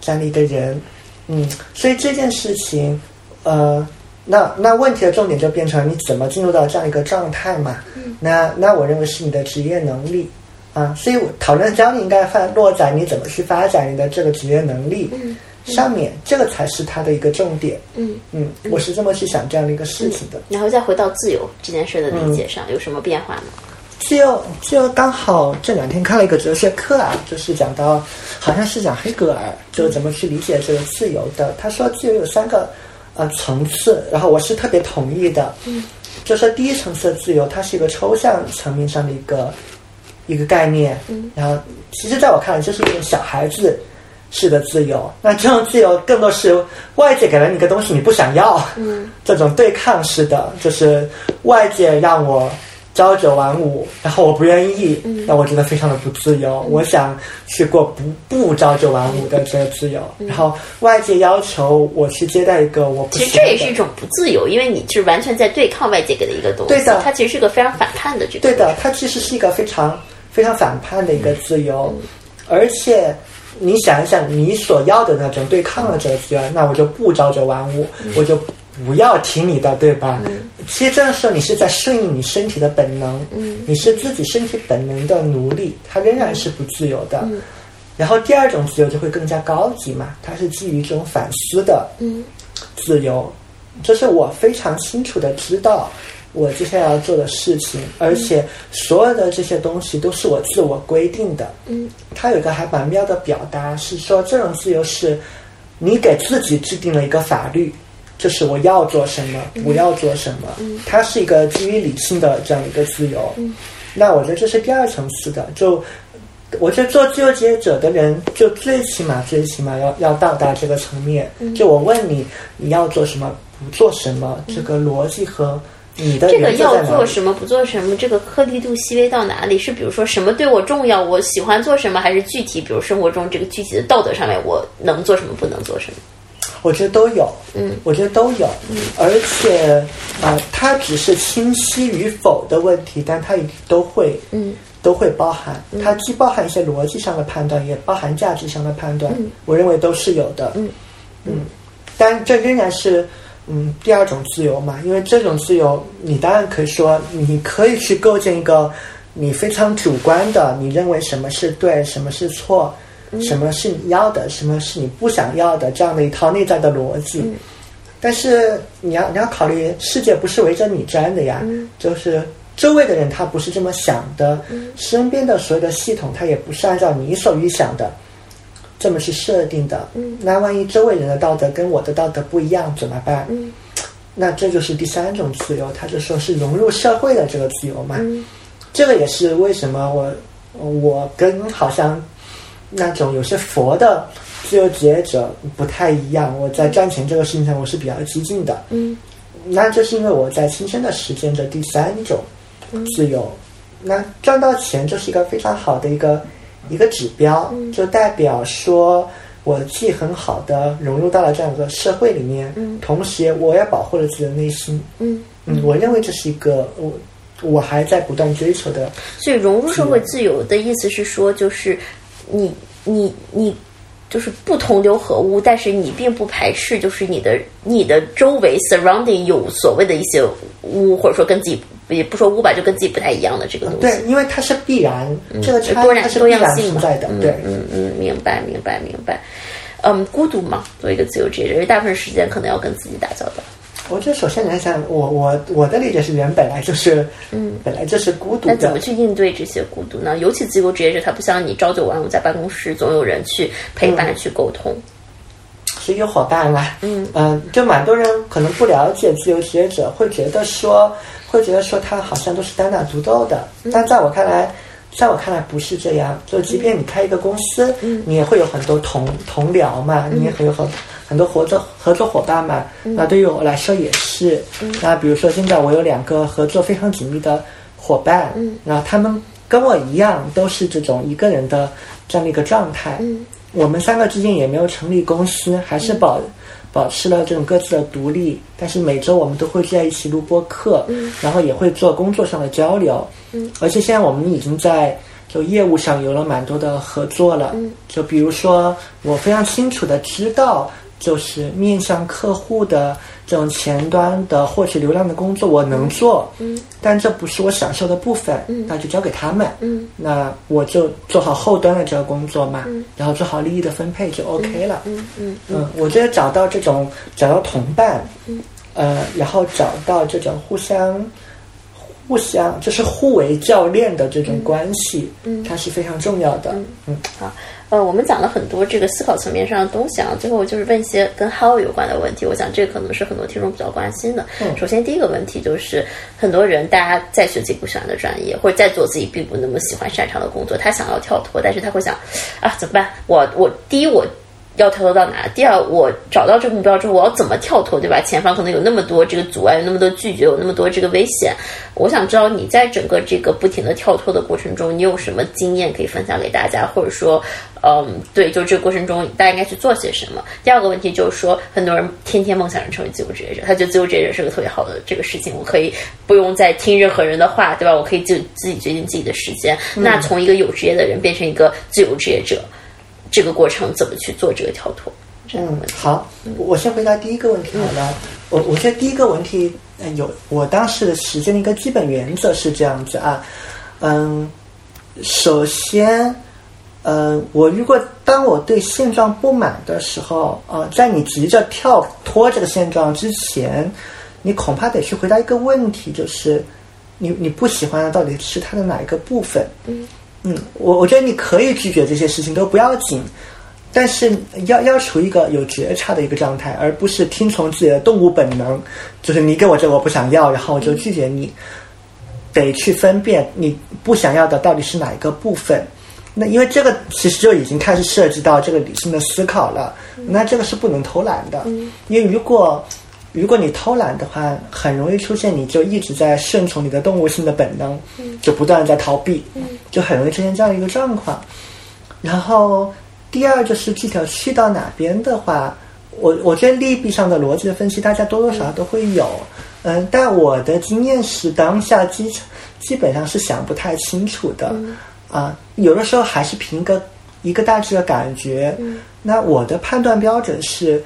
这样的一个人，嗯，所以这件事情，呃，那那问题的重点就变成你怎么进入到这样一个状态嘛？那那我认为是你的职业能力啊，所以我讨论焦点应该放落在你怎么去发展你的这个职业能力上面，这个才是它的一个重点。嗯嗯，我是这么去想这样的一个事情的。然后再回到自由这件事的理解上，有什么变化吗？自由，自由刚好这两天看了一个哲学课啊，就是讲到，好像是讲黑格尔，就怎么去理解这个自由的。他说自由有三个呃层次，然后我是特别同意的。嗯，就说第一层次的自由，它是一个抽象层面上的一个一个概念。嗯，然后其实在我看来，就是一种小孩子式的自由。那这种自由更多是外界给了你个东西，你不想要。嗯，这种对抗式的，就是外界让我。朝九晚五，然后我不愿意，那我觉得非常的不自由。我想去过不不朝九晚五的这个自由。然后外界要求我去接待一个我不其实这也是一种不自由，因为你是完全在对抗外界给的一个东西。对的，它其实是个非常反叛的这个。对的，它其实是一个非常非常反叛的一个自由，而且你想一想，你所要的那种对抗的这个自由，那我就不朝九晚五，我就。不要听你的，对吧？其实这样说，你是在顺应你身体的本能，你是自己身体本能的奴隶，它仍然是不自由的。然后第二种自由就会更加高级嘛，它是基于这种反思的自由，这是我非常清楚的知道我接下来要做的事情，而且所有的这些东西都是我自我规定的。嗯，它有一个还蛮妙的表达是说，这种自由是你给自己制定了一个法律。就是我要做什么，不要做什么，它是一个基于理性的这样一个自由。那我觉得这是第二层次的。就我觉得做自由职业者的人，就最起码最起码要要到达这个层面。就我问你，你要做什么，不做什么，这个逻辑和你的这个要做什么，不做什么，这个颗粒度细微到哪里？是比如说什么对我重要，我喜欢做什么，还是具体？比如生活中这个具体的道德上面，我能做什么，不能做什么？我觉得都有，嗯，我觉得都有，嗯，而且呃，它只是清晰与否的问题，但它也都会，嗯，都会包含，它既包含一些逻辑上的判断，也包含价值上的判断，我认为都是有的，嗯。嗯，但这仍然是嗯第二种自由嘛，因为这种自由，你当然可以说，你可以去构建一个你非常主观的，你认为什么是对，什么是错。什么是你要的，什么是你不想要的，这样的一套内在的逻辑。但是你要你要考虑，世界不是围着你转的呀，就是周围的人他不是这么想的，身边的所有的系统他也不是按照你所预想的这么去设定的。那万一周围人的道德跟我的道德不一样怎么办？那这就是第三种自由，他就说是融入社会的这个自由嘛。这个也是为什么我我跟好像。那种有些佛的自由职业者不太一样，我在赚钱这个事情上我是比较激进的。嗯，那就是因为我在亲身的实践着第三种自由。那赚到钱就是一个非常好的一个一个指标，就代表说我既很好的融入到了这样一个社会里面，同时我也保护了自己的内心。嗯嗯，我认为这是一个我我还在不断追求的。所以融入社会自由的意思是说，就是。你你你就是不同流合污，但是你并不排斥，就是你的你的周围 surrounding 有所谓的一些污，或者说跟自己也不说污吧，就跟自己不太一样的这个东西。对，因为它是必然，这个多然多样性在的。对，嗯嗯，明白明白明白。嗯，孤独嘛，作为一个自由职业者，因为大部分时间可能要跟自己打交道。我觉得首先来讲，我我我的理解是，人本来就是，嗯，本来就是孤独的。那怎么去应对这些孤独呢？尤其自由职业者，他不像你朝九晚五在办公室，总有人去陪伴、去沟通，是有伙伴啊。嗯嗯，就蛮多人可能不了解自由职业者，会觉得说，会觉得说他好像都是单打独斗的。但在我看来，在我看来不是这样。就即便你开一个公司，嗯，你也会有很多同同僚嘛，你也会有很。很多合作合作伙伴嘛，那对于我来说也是。那比如说现在我有两个合作非常紧密的伙伴，那他们跟我一样都是这种一个人的这样的一个状态。我们三个之间也没有成立公司，还是保保持了这种各自的独立。但是每周我们都会在一起录播课，然后也会做工作上的交流。嗯而且现在我们已经在就业务上有了蛮多的合作了。嗯就比如说我非常清楚的知道。就是面向客户的这种前端的获取流量的工作，我能做，嗯，但这不是我享受的部分，嗯。那就交给他们，嗯，那我就做好后端的这个工作嘛，嗯。然后做好利益的分配就 OK 了，嗯嗯嗯，我觉得找到这种找到同伴，嗯。呃，然后找到这种互相互相就是互为教练的这种关系，嗯。它是非常重要的，嗯。好，呃，我们讲了很多这个思考层面上的东西啊，最后就是问一些跟 how 有关的问题。我想这可能是很多听众比较关心的。嗯首先第一个问题就是，很多人大家在学自己不喜欢的专业，或者在做自己并不那么喜欢擅长的工作，他想要跳脱，但是他会想啊，怎么办？我我第一我。要跳脱到哪？第二，我找到这个目标之后，我要怎么跳脱，对吧？前方可能有那么多这个阻碍，有那么多拒绝，有那么多这个危险。我想知道你在整个这个不停的跳脱的过程中，你有什么经验可以分享给大家，或者说，嗯，对，就这个过程中大家应该去做些什么？第二个问题就是说，很多人天天梦想着成为自由职业者，他觉得自由职业者是个特别好的这个事情，我可以不用再听任何人的话，对吧？我可以就自己决定自己的时间。那从一个有职业的人变成一个自由职业者。这个过程怎么去做这个跳脱？嗯，好，我先回答第一个问题好了。我我觉得第一个问题呃有，我当时的实践的一个基本原则是这样子啊，嗯，首先，呃，我如果当我对现状不满的时候，呃，在你急着跳脱这个现状之前，你恐怕得去回答一个问题，就是你你不喜欢的到底是它的哪一个部分？嗯嗯，我我觉得你可以拒绝这些事情都不要紧，但是要要处于一个有觉察的一个状态，而不是听从自己的动物本能，就是你给我这我不想要，然后我就拒绝你。得去分辨你不想要的到底是哪一个部分。那因为这个其实就已经开始涉及到这个理性的思考了，那这个是不能偷懒的。因为如果如果你偷懒的话，很容易出现你就一直在顺从你的动物性的本能，就不断的在逃避，就很容易出现这样一个状况。然后第二就是这条去到哪边的话，我我觉得利弊上的逻辑的分析，大家多多少少都会有。嗯，但我的经验是，当下基基本上是想不太清楚的，啊，有的时候还是凭个一个大致的感觉。那我的判断标准是，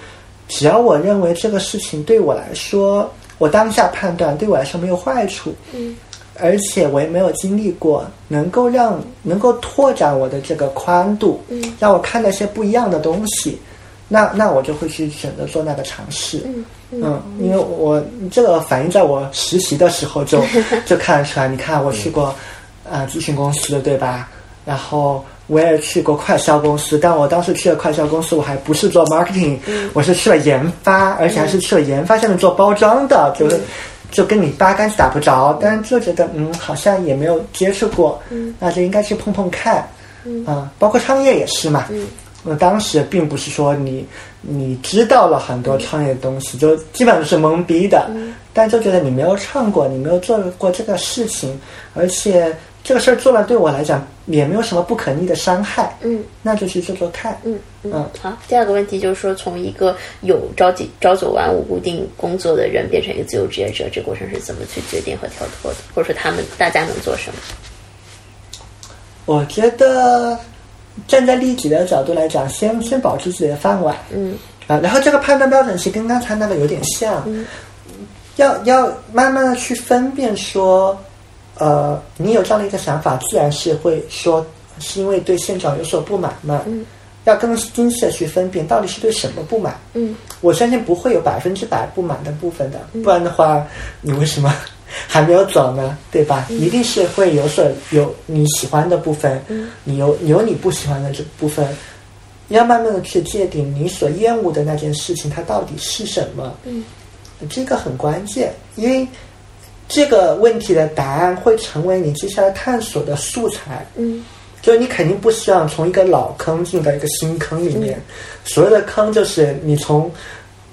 只要我认为这个事情对我来说，我当下判断对我来说没有坏处，而且我也没有经历过，能够让能够拓展我的这个宽度，让我看到一些不一样的东西，那那我就会去选择做那个尝试。嗯，因为我这个反映在我实习的时候就 就看得出来。你看，我去过呃咨询公司，对吧？然后我也去过快销公司，但我当时去了快销公司，我还不是做 marketing，、我是去了研发，而且还是去了研发下面做包装的，就是就跟你八竿子打不着。但是就觉得嗯，好像也没有接触过，那就应该去碰碰看。嗯，包括创业也是嘛。我当时并不是说你你知道了很多创业的东西，就基本上是懵逼的，但就觉得你没有创过，你没有做过这个事情，而且这个事儿做了对我来讲也没有什么不可逆的伤害，嗯，那就去做做看，嗯嗯好。第二个问题就是说，从一个有朝几朝九晚五固定工作的人变成一个自由职业者，这过程是怎么去决定和跳脱的？或者说他们大家能做什么？我觉得站在利己的角度来讲，先先保持自己的饭碗，嗯啊，然后这个判断标准其实跟刚才那个有点像，要要慢慢的去分辨说，呃，你有这样的一个想法，自然是会说是因为对现状有所不满嘛，嗯要更精细的去分辨到底是对什么不满。嗯我相信不会有百分之百不满的部分的，不然的话，你为什么还没有走呢？对吧？一定是会有所有你喜欢的部分，嗯你有有你不喜欢的这部分，要慢慢的去界定你所厌恶的那件事情它到底是什么。嗯，这个很关键，因为这个问题的答案会成为你接下来探索的素材。嗯就是你肯定不希望从一个老坑进到一个新坑里面，所谓的坑就是你从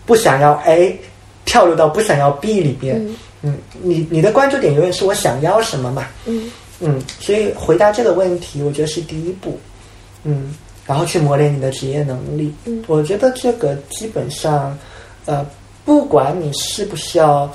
不想要 A 跳入到不想要 B 里边。嗯嗯，你你的关注点永远是我想要什么嘛？嗯嗯，所以回答这个问题，我觉得是第一步。嗯，然后去磨练你的职业能力。嗯我觉得这个基本上，呃，不管你是不是要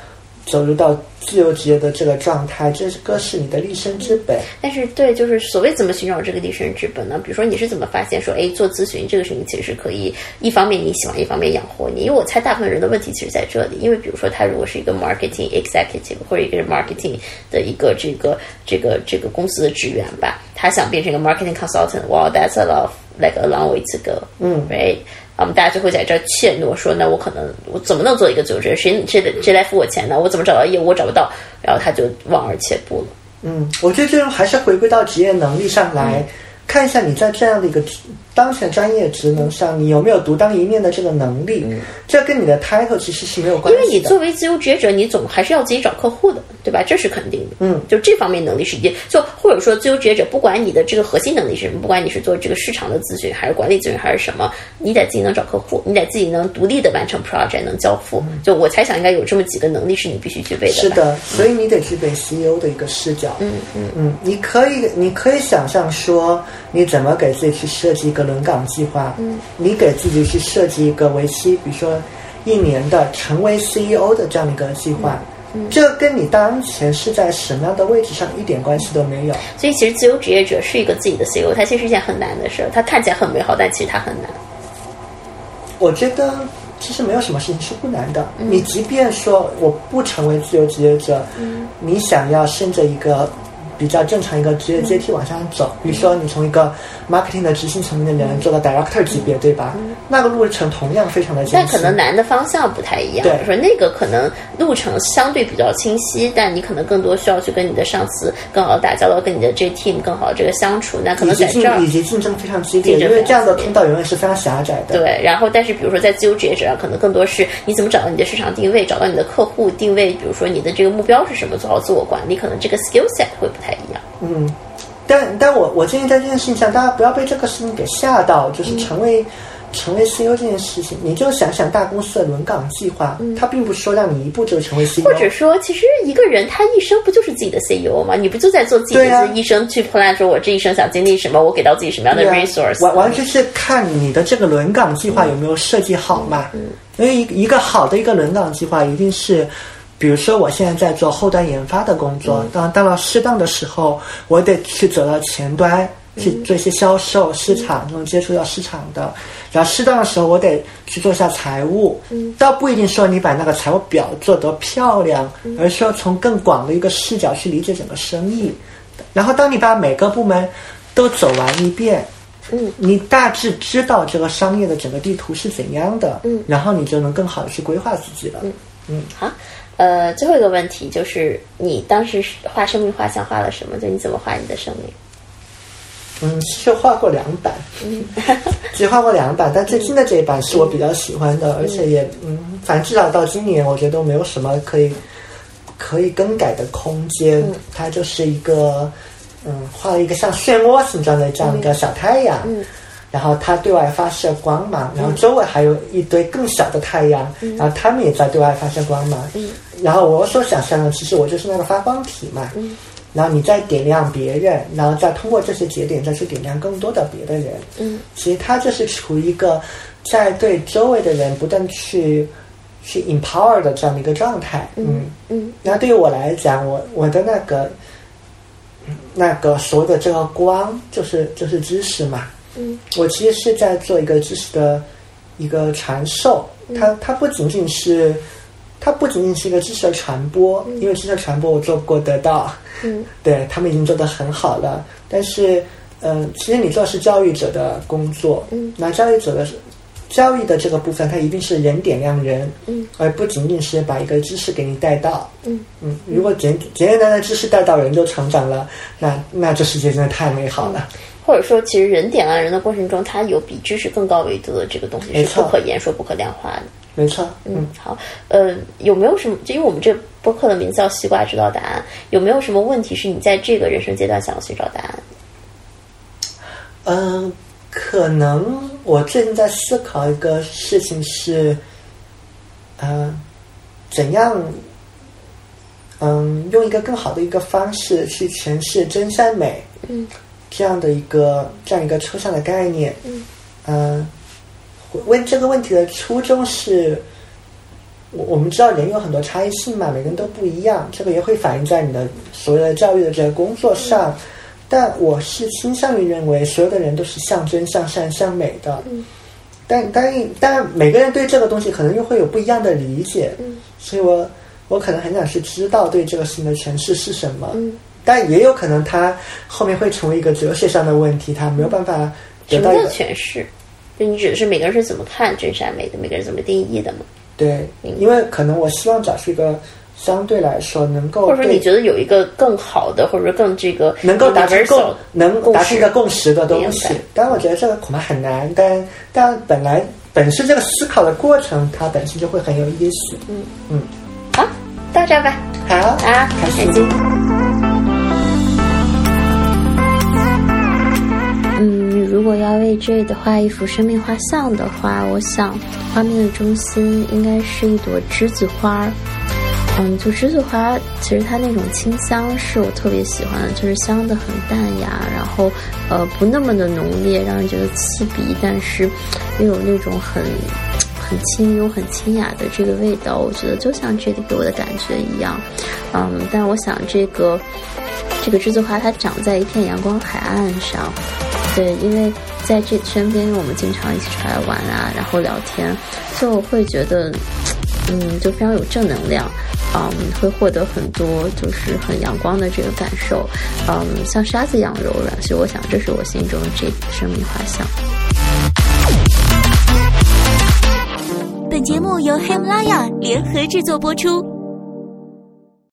走入到自由职业的这个状态，这个是你的立身之本。但是，对，就是所谓怎么寻找这个立身之本呢？比如说，你是怎么发现说，哎，做咨询这个事情其实是可以一方面你喜欢，一方面养活你？因为我猜大部分人的问题其实在这里。因为比如说，他如果是一个 marketing executive 或者一个 marketing 的一个这个这个这个公司的职员吧，他想变成一个 marketing consultant，well that's a lot like a long way to go，嗯，right。我们大家就会在这怯懦说：“那我可能我怎么能做一个自由职业？谁谁谁来付我钱呢？我怎么找到业务？我找不到。”然后他就望而却步了。嗯，我觉得最终还是回归到职业能力上来。看一下你在这样的一个当前专业职能上，你有没有独当一面的这个能力？这跟你的 title 其实是没有关系的。因为你作为自由职业者，你总还是要自己找客户的，对吧？这是肯定的。嗯，就这方面能力是一，就或者说自由职业者，不管你的这个核心能力是什么，不管你是做这个市场的咨询，还是管理咨询，还是什么，你得自己能找客户，你得自己能独立的完成 project，能交付。就我猜想，应该有这么几个能力是你必须具备的。是的，所以你得具备 CEO 的一个视角。嗯嗯嗯，你可以，你可以想象说。你怎么给自己去设计一个轮岗计划？嗯，你给自己去设计一个为期，比如说一年的成为 CEO 的这样一个计划，嗯，这跟你当前是在什么样的位置上一点关系都没有。所以，其实自由职业者是一个自己的 CEO，它其实是一件很难的事儿。它看起来很美好，但其实它很难。我觉得其实没有什么事情是不难的。你即便说我不成为自由职业者，嗯，你想要生着一个。比较正常一个职业阶梯往上走，比如说你从一个 marketing 的执行层面的人做到 director 级别，对吧？那个路程同样非常的艰辛。但可能难的方向不太一样。对，说那个可能路程相对比较清晰，但你可能更多需要去跟你的上司更好的打交道，跟你的这 team 更好的这个相处。那可能在这儿以及竞争非常激烈，因为这样的通道永远是非常狭窄的。对，然后但是比如说在自由职业者上，可能更多是你怎么找到你的市场定位，找到你的客户定位，比如说你的这个目标是什么，做好自我管理，可能这个 skill set 会不太一样。嗯，但但我我建议在这件事情上，大家不要被这个事情给吓到，就是成为成为 CEO 这件事情，你就想想大公司的轮岗计划，它并不是说让你一步就成为 CEO，或者说，其实一个人他一生不就是自己的 CEO 吗？你不就在做自己的一生去 plan 说，我这一生想经历什么，我给到自己什么样的 resource？完完全是看你的这个轮岗计划有没有设计好嘛？因为一一个好的一个轮岗计划一定是。比如说，我现在在做后端研发的工作，当到了适当的时候，我得去走到前端去做一些销售、市场，能接触到市场的。然后适当的时候，我得去做一下财务。倒不一定说你把那个财务表做得漂亮，而是说从更广的一个视角去理解整个生意。然后，当你把每个部门都走完一遍，嗯，你大致知道这个商业的整个地图是怎样的，嗯，然后你就能更好的去规划自己了。嗯，好。呃，最后一个问题就是，你当时画生命画像画了什么？就你怎么画你的生命？嗯，其实画过两版，嗯，只画过两版，但最新的这一版是我比较喜欢的，而且也嗯，反正至少到今年，我觉得都没有什么可以可以更改的空间。它就是一个嗯，画了一个像漩涡形状的这样一个小太阳。嗯。然后它对外发射光芒，然后周围还有一堆更小的太阳，然后它们也在对外发射光芒。然后我所想象的，其实我就是那个发光体嘛。然后你再点亮别人，然后再通过这些节点再去点亮更多的别的人。嗯，其实它就是处于一个在对周围的人不断去去 empower 的这样的一个状态。嗯嗯。那对于我来讲，我我的那个那个所谓的这个光，就是就是知识嘛。嗯，我其实是在做一个知识的一个传授，它它不仅仅是，它不仅仅是一个知识的传播，因为知识的传播我做过得到，嗯，对他们已经做得很好了。但是，嗯，其实你做的是教育者的工作，嗯，那教育者的教育的这个部分，它一定是人点亮人，嗯，而不仅仅是把一个知识给你带到，嗯。嗯，如果简简简单的知识带到人就成长了，那那这世界真的太美好了。或者说，其实人点亮人的过程中，它有比知识更高维度的这个东西是不可言说、不可量化的。没错，嗯，好，呃，有没有什么？就因为我们这播客的名字叫“西瓜知道答案”，有没有什么问题是你在这个人生阶段想要寻找答案？嗯，可能我最近在思考一个事情是，嗯，怎样，嗯，用一个更好的一个方式去诠释真善美。嗯。这样的一个这样一个抽象的概念，嗯，嗯，问这个问题的初衷是，我我们知道人有很多差异性嘛，每个人都不一样，这个也会反映在你的所谓的教育的这个工作上。但我是倾向于认为，所有的人都是向真、向善、向美的。嗯。但但但每个人对这个东西可能又会有不一样的理解。嗯。所以我我可能很想去知道对这个事情的诠释是什么。嗯。但也有可能它后面会成为一个哲学上的问题，它没有办法得到什么叫诠释？就你指的是每个人是怎么看真善美的？每个人怎么定义的吗？对，因为可能我希望找出一个相对来说能够，或者说你觉得有一个更好的，或者说更这个能够达成共能达成一个共识的东西。但我觉得这个恐怕很难。但但本来本身这个思考的过程，它本身就会很有意思。嗯嗯，好，到这吧。好啊，开心。如果要为 Jade 画一幅生命画像的话，我想画面的中心应该是一朵栀子花。嗯，就栀子花，其实它那种清香是我特别喜欢的，就是香的很淡雅，然后呃不那么的浓烈，让人觉得刺鼻，但是又有那种很很清幽、很清雅的这个味道。我觉得就像 J 给我的感觉一样。嗯，但我想这个这个栀子花它长在一片阳光海岸上。对，因为在这身边，我们经常一起出来玩啊，然后聊天，就会觉得，嗯，就非常有正能量，嗯，会获得很多就是很阳光的这个感受，嗯，像沙子一样柔软，所以我想这是我心中这生命画像。本节目由喜马拉雅联合制作播出。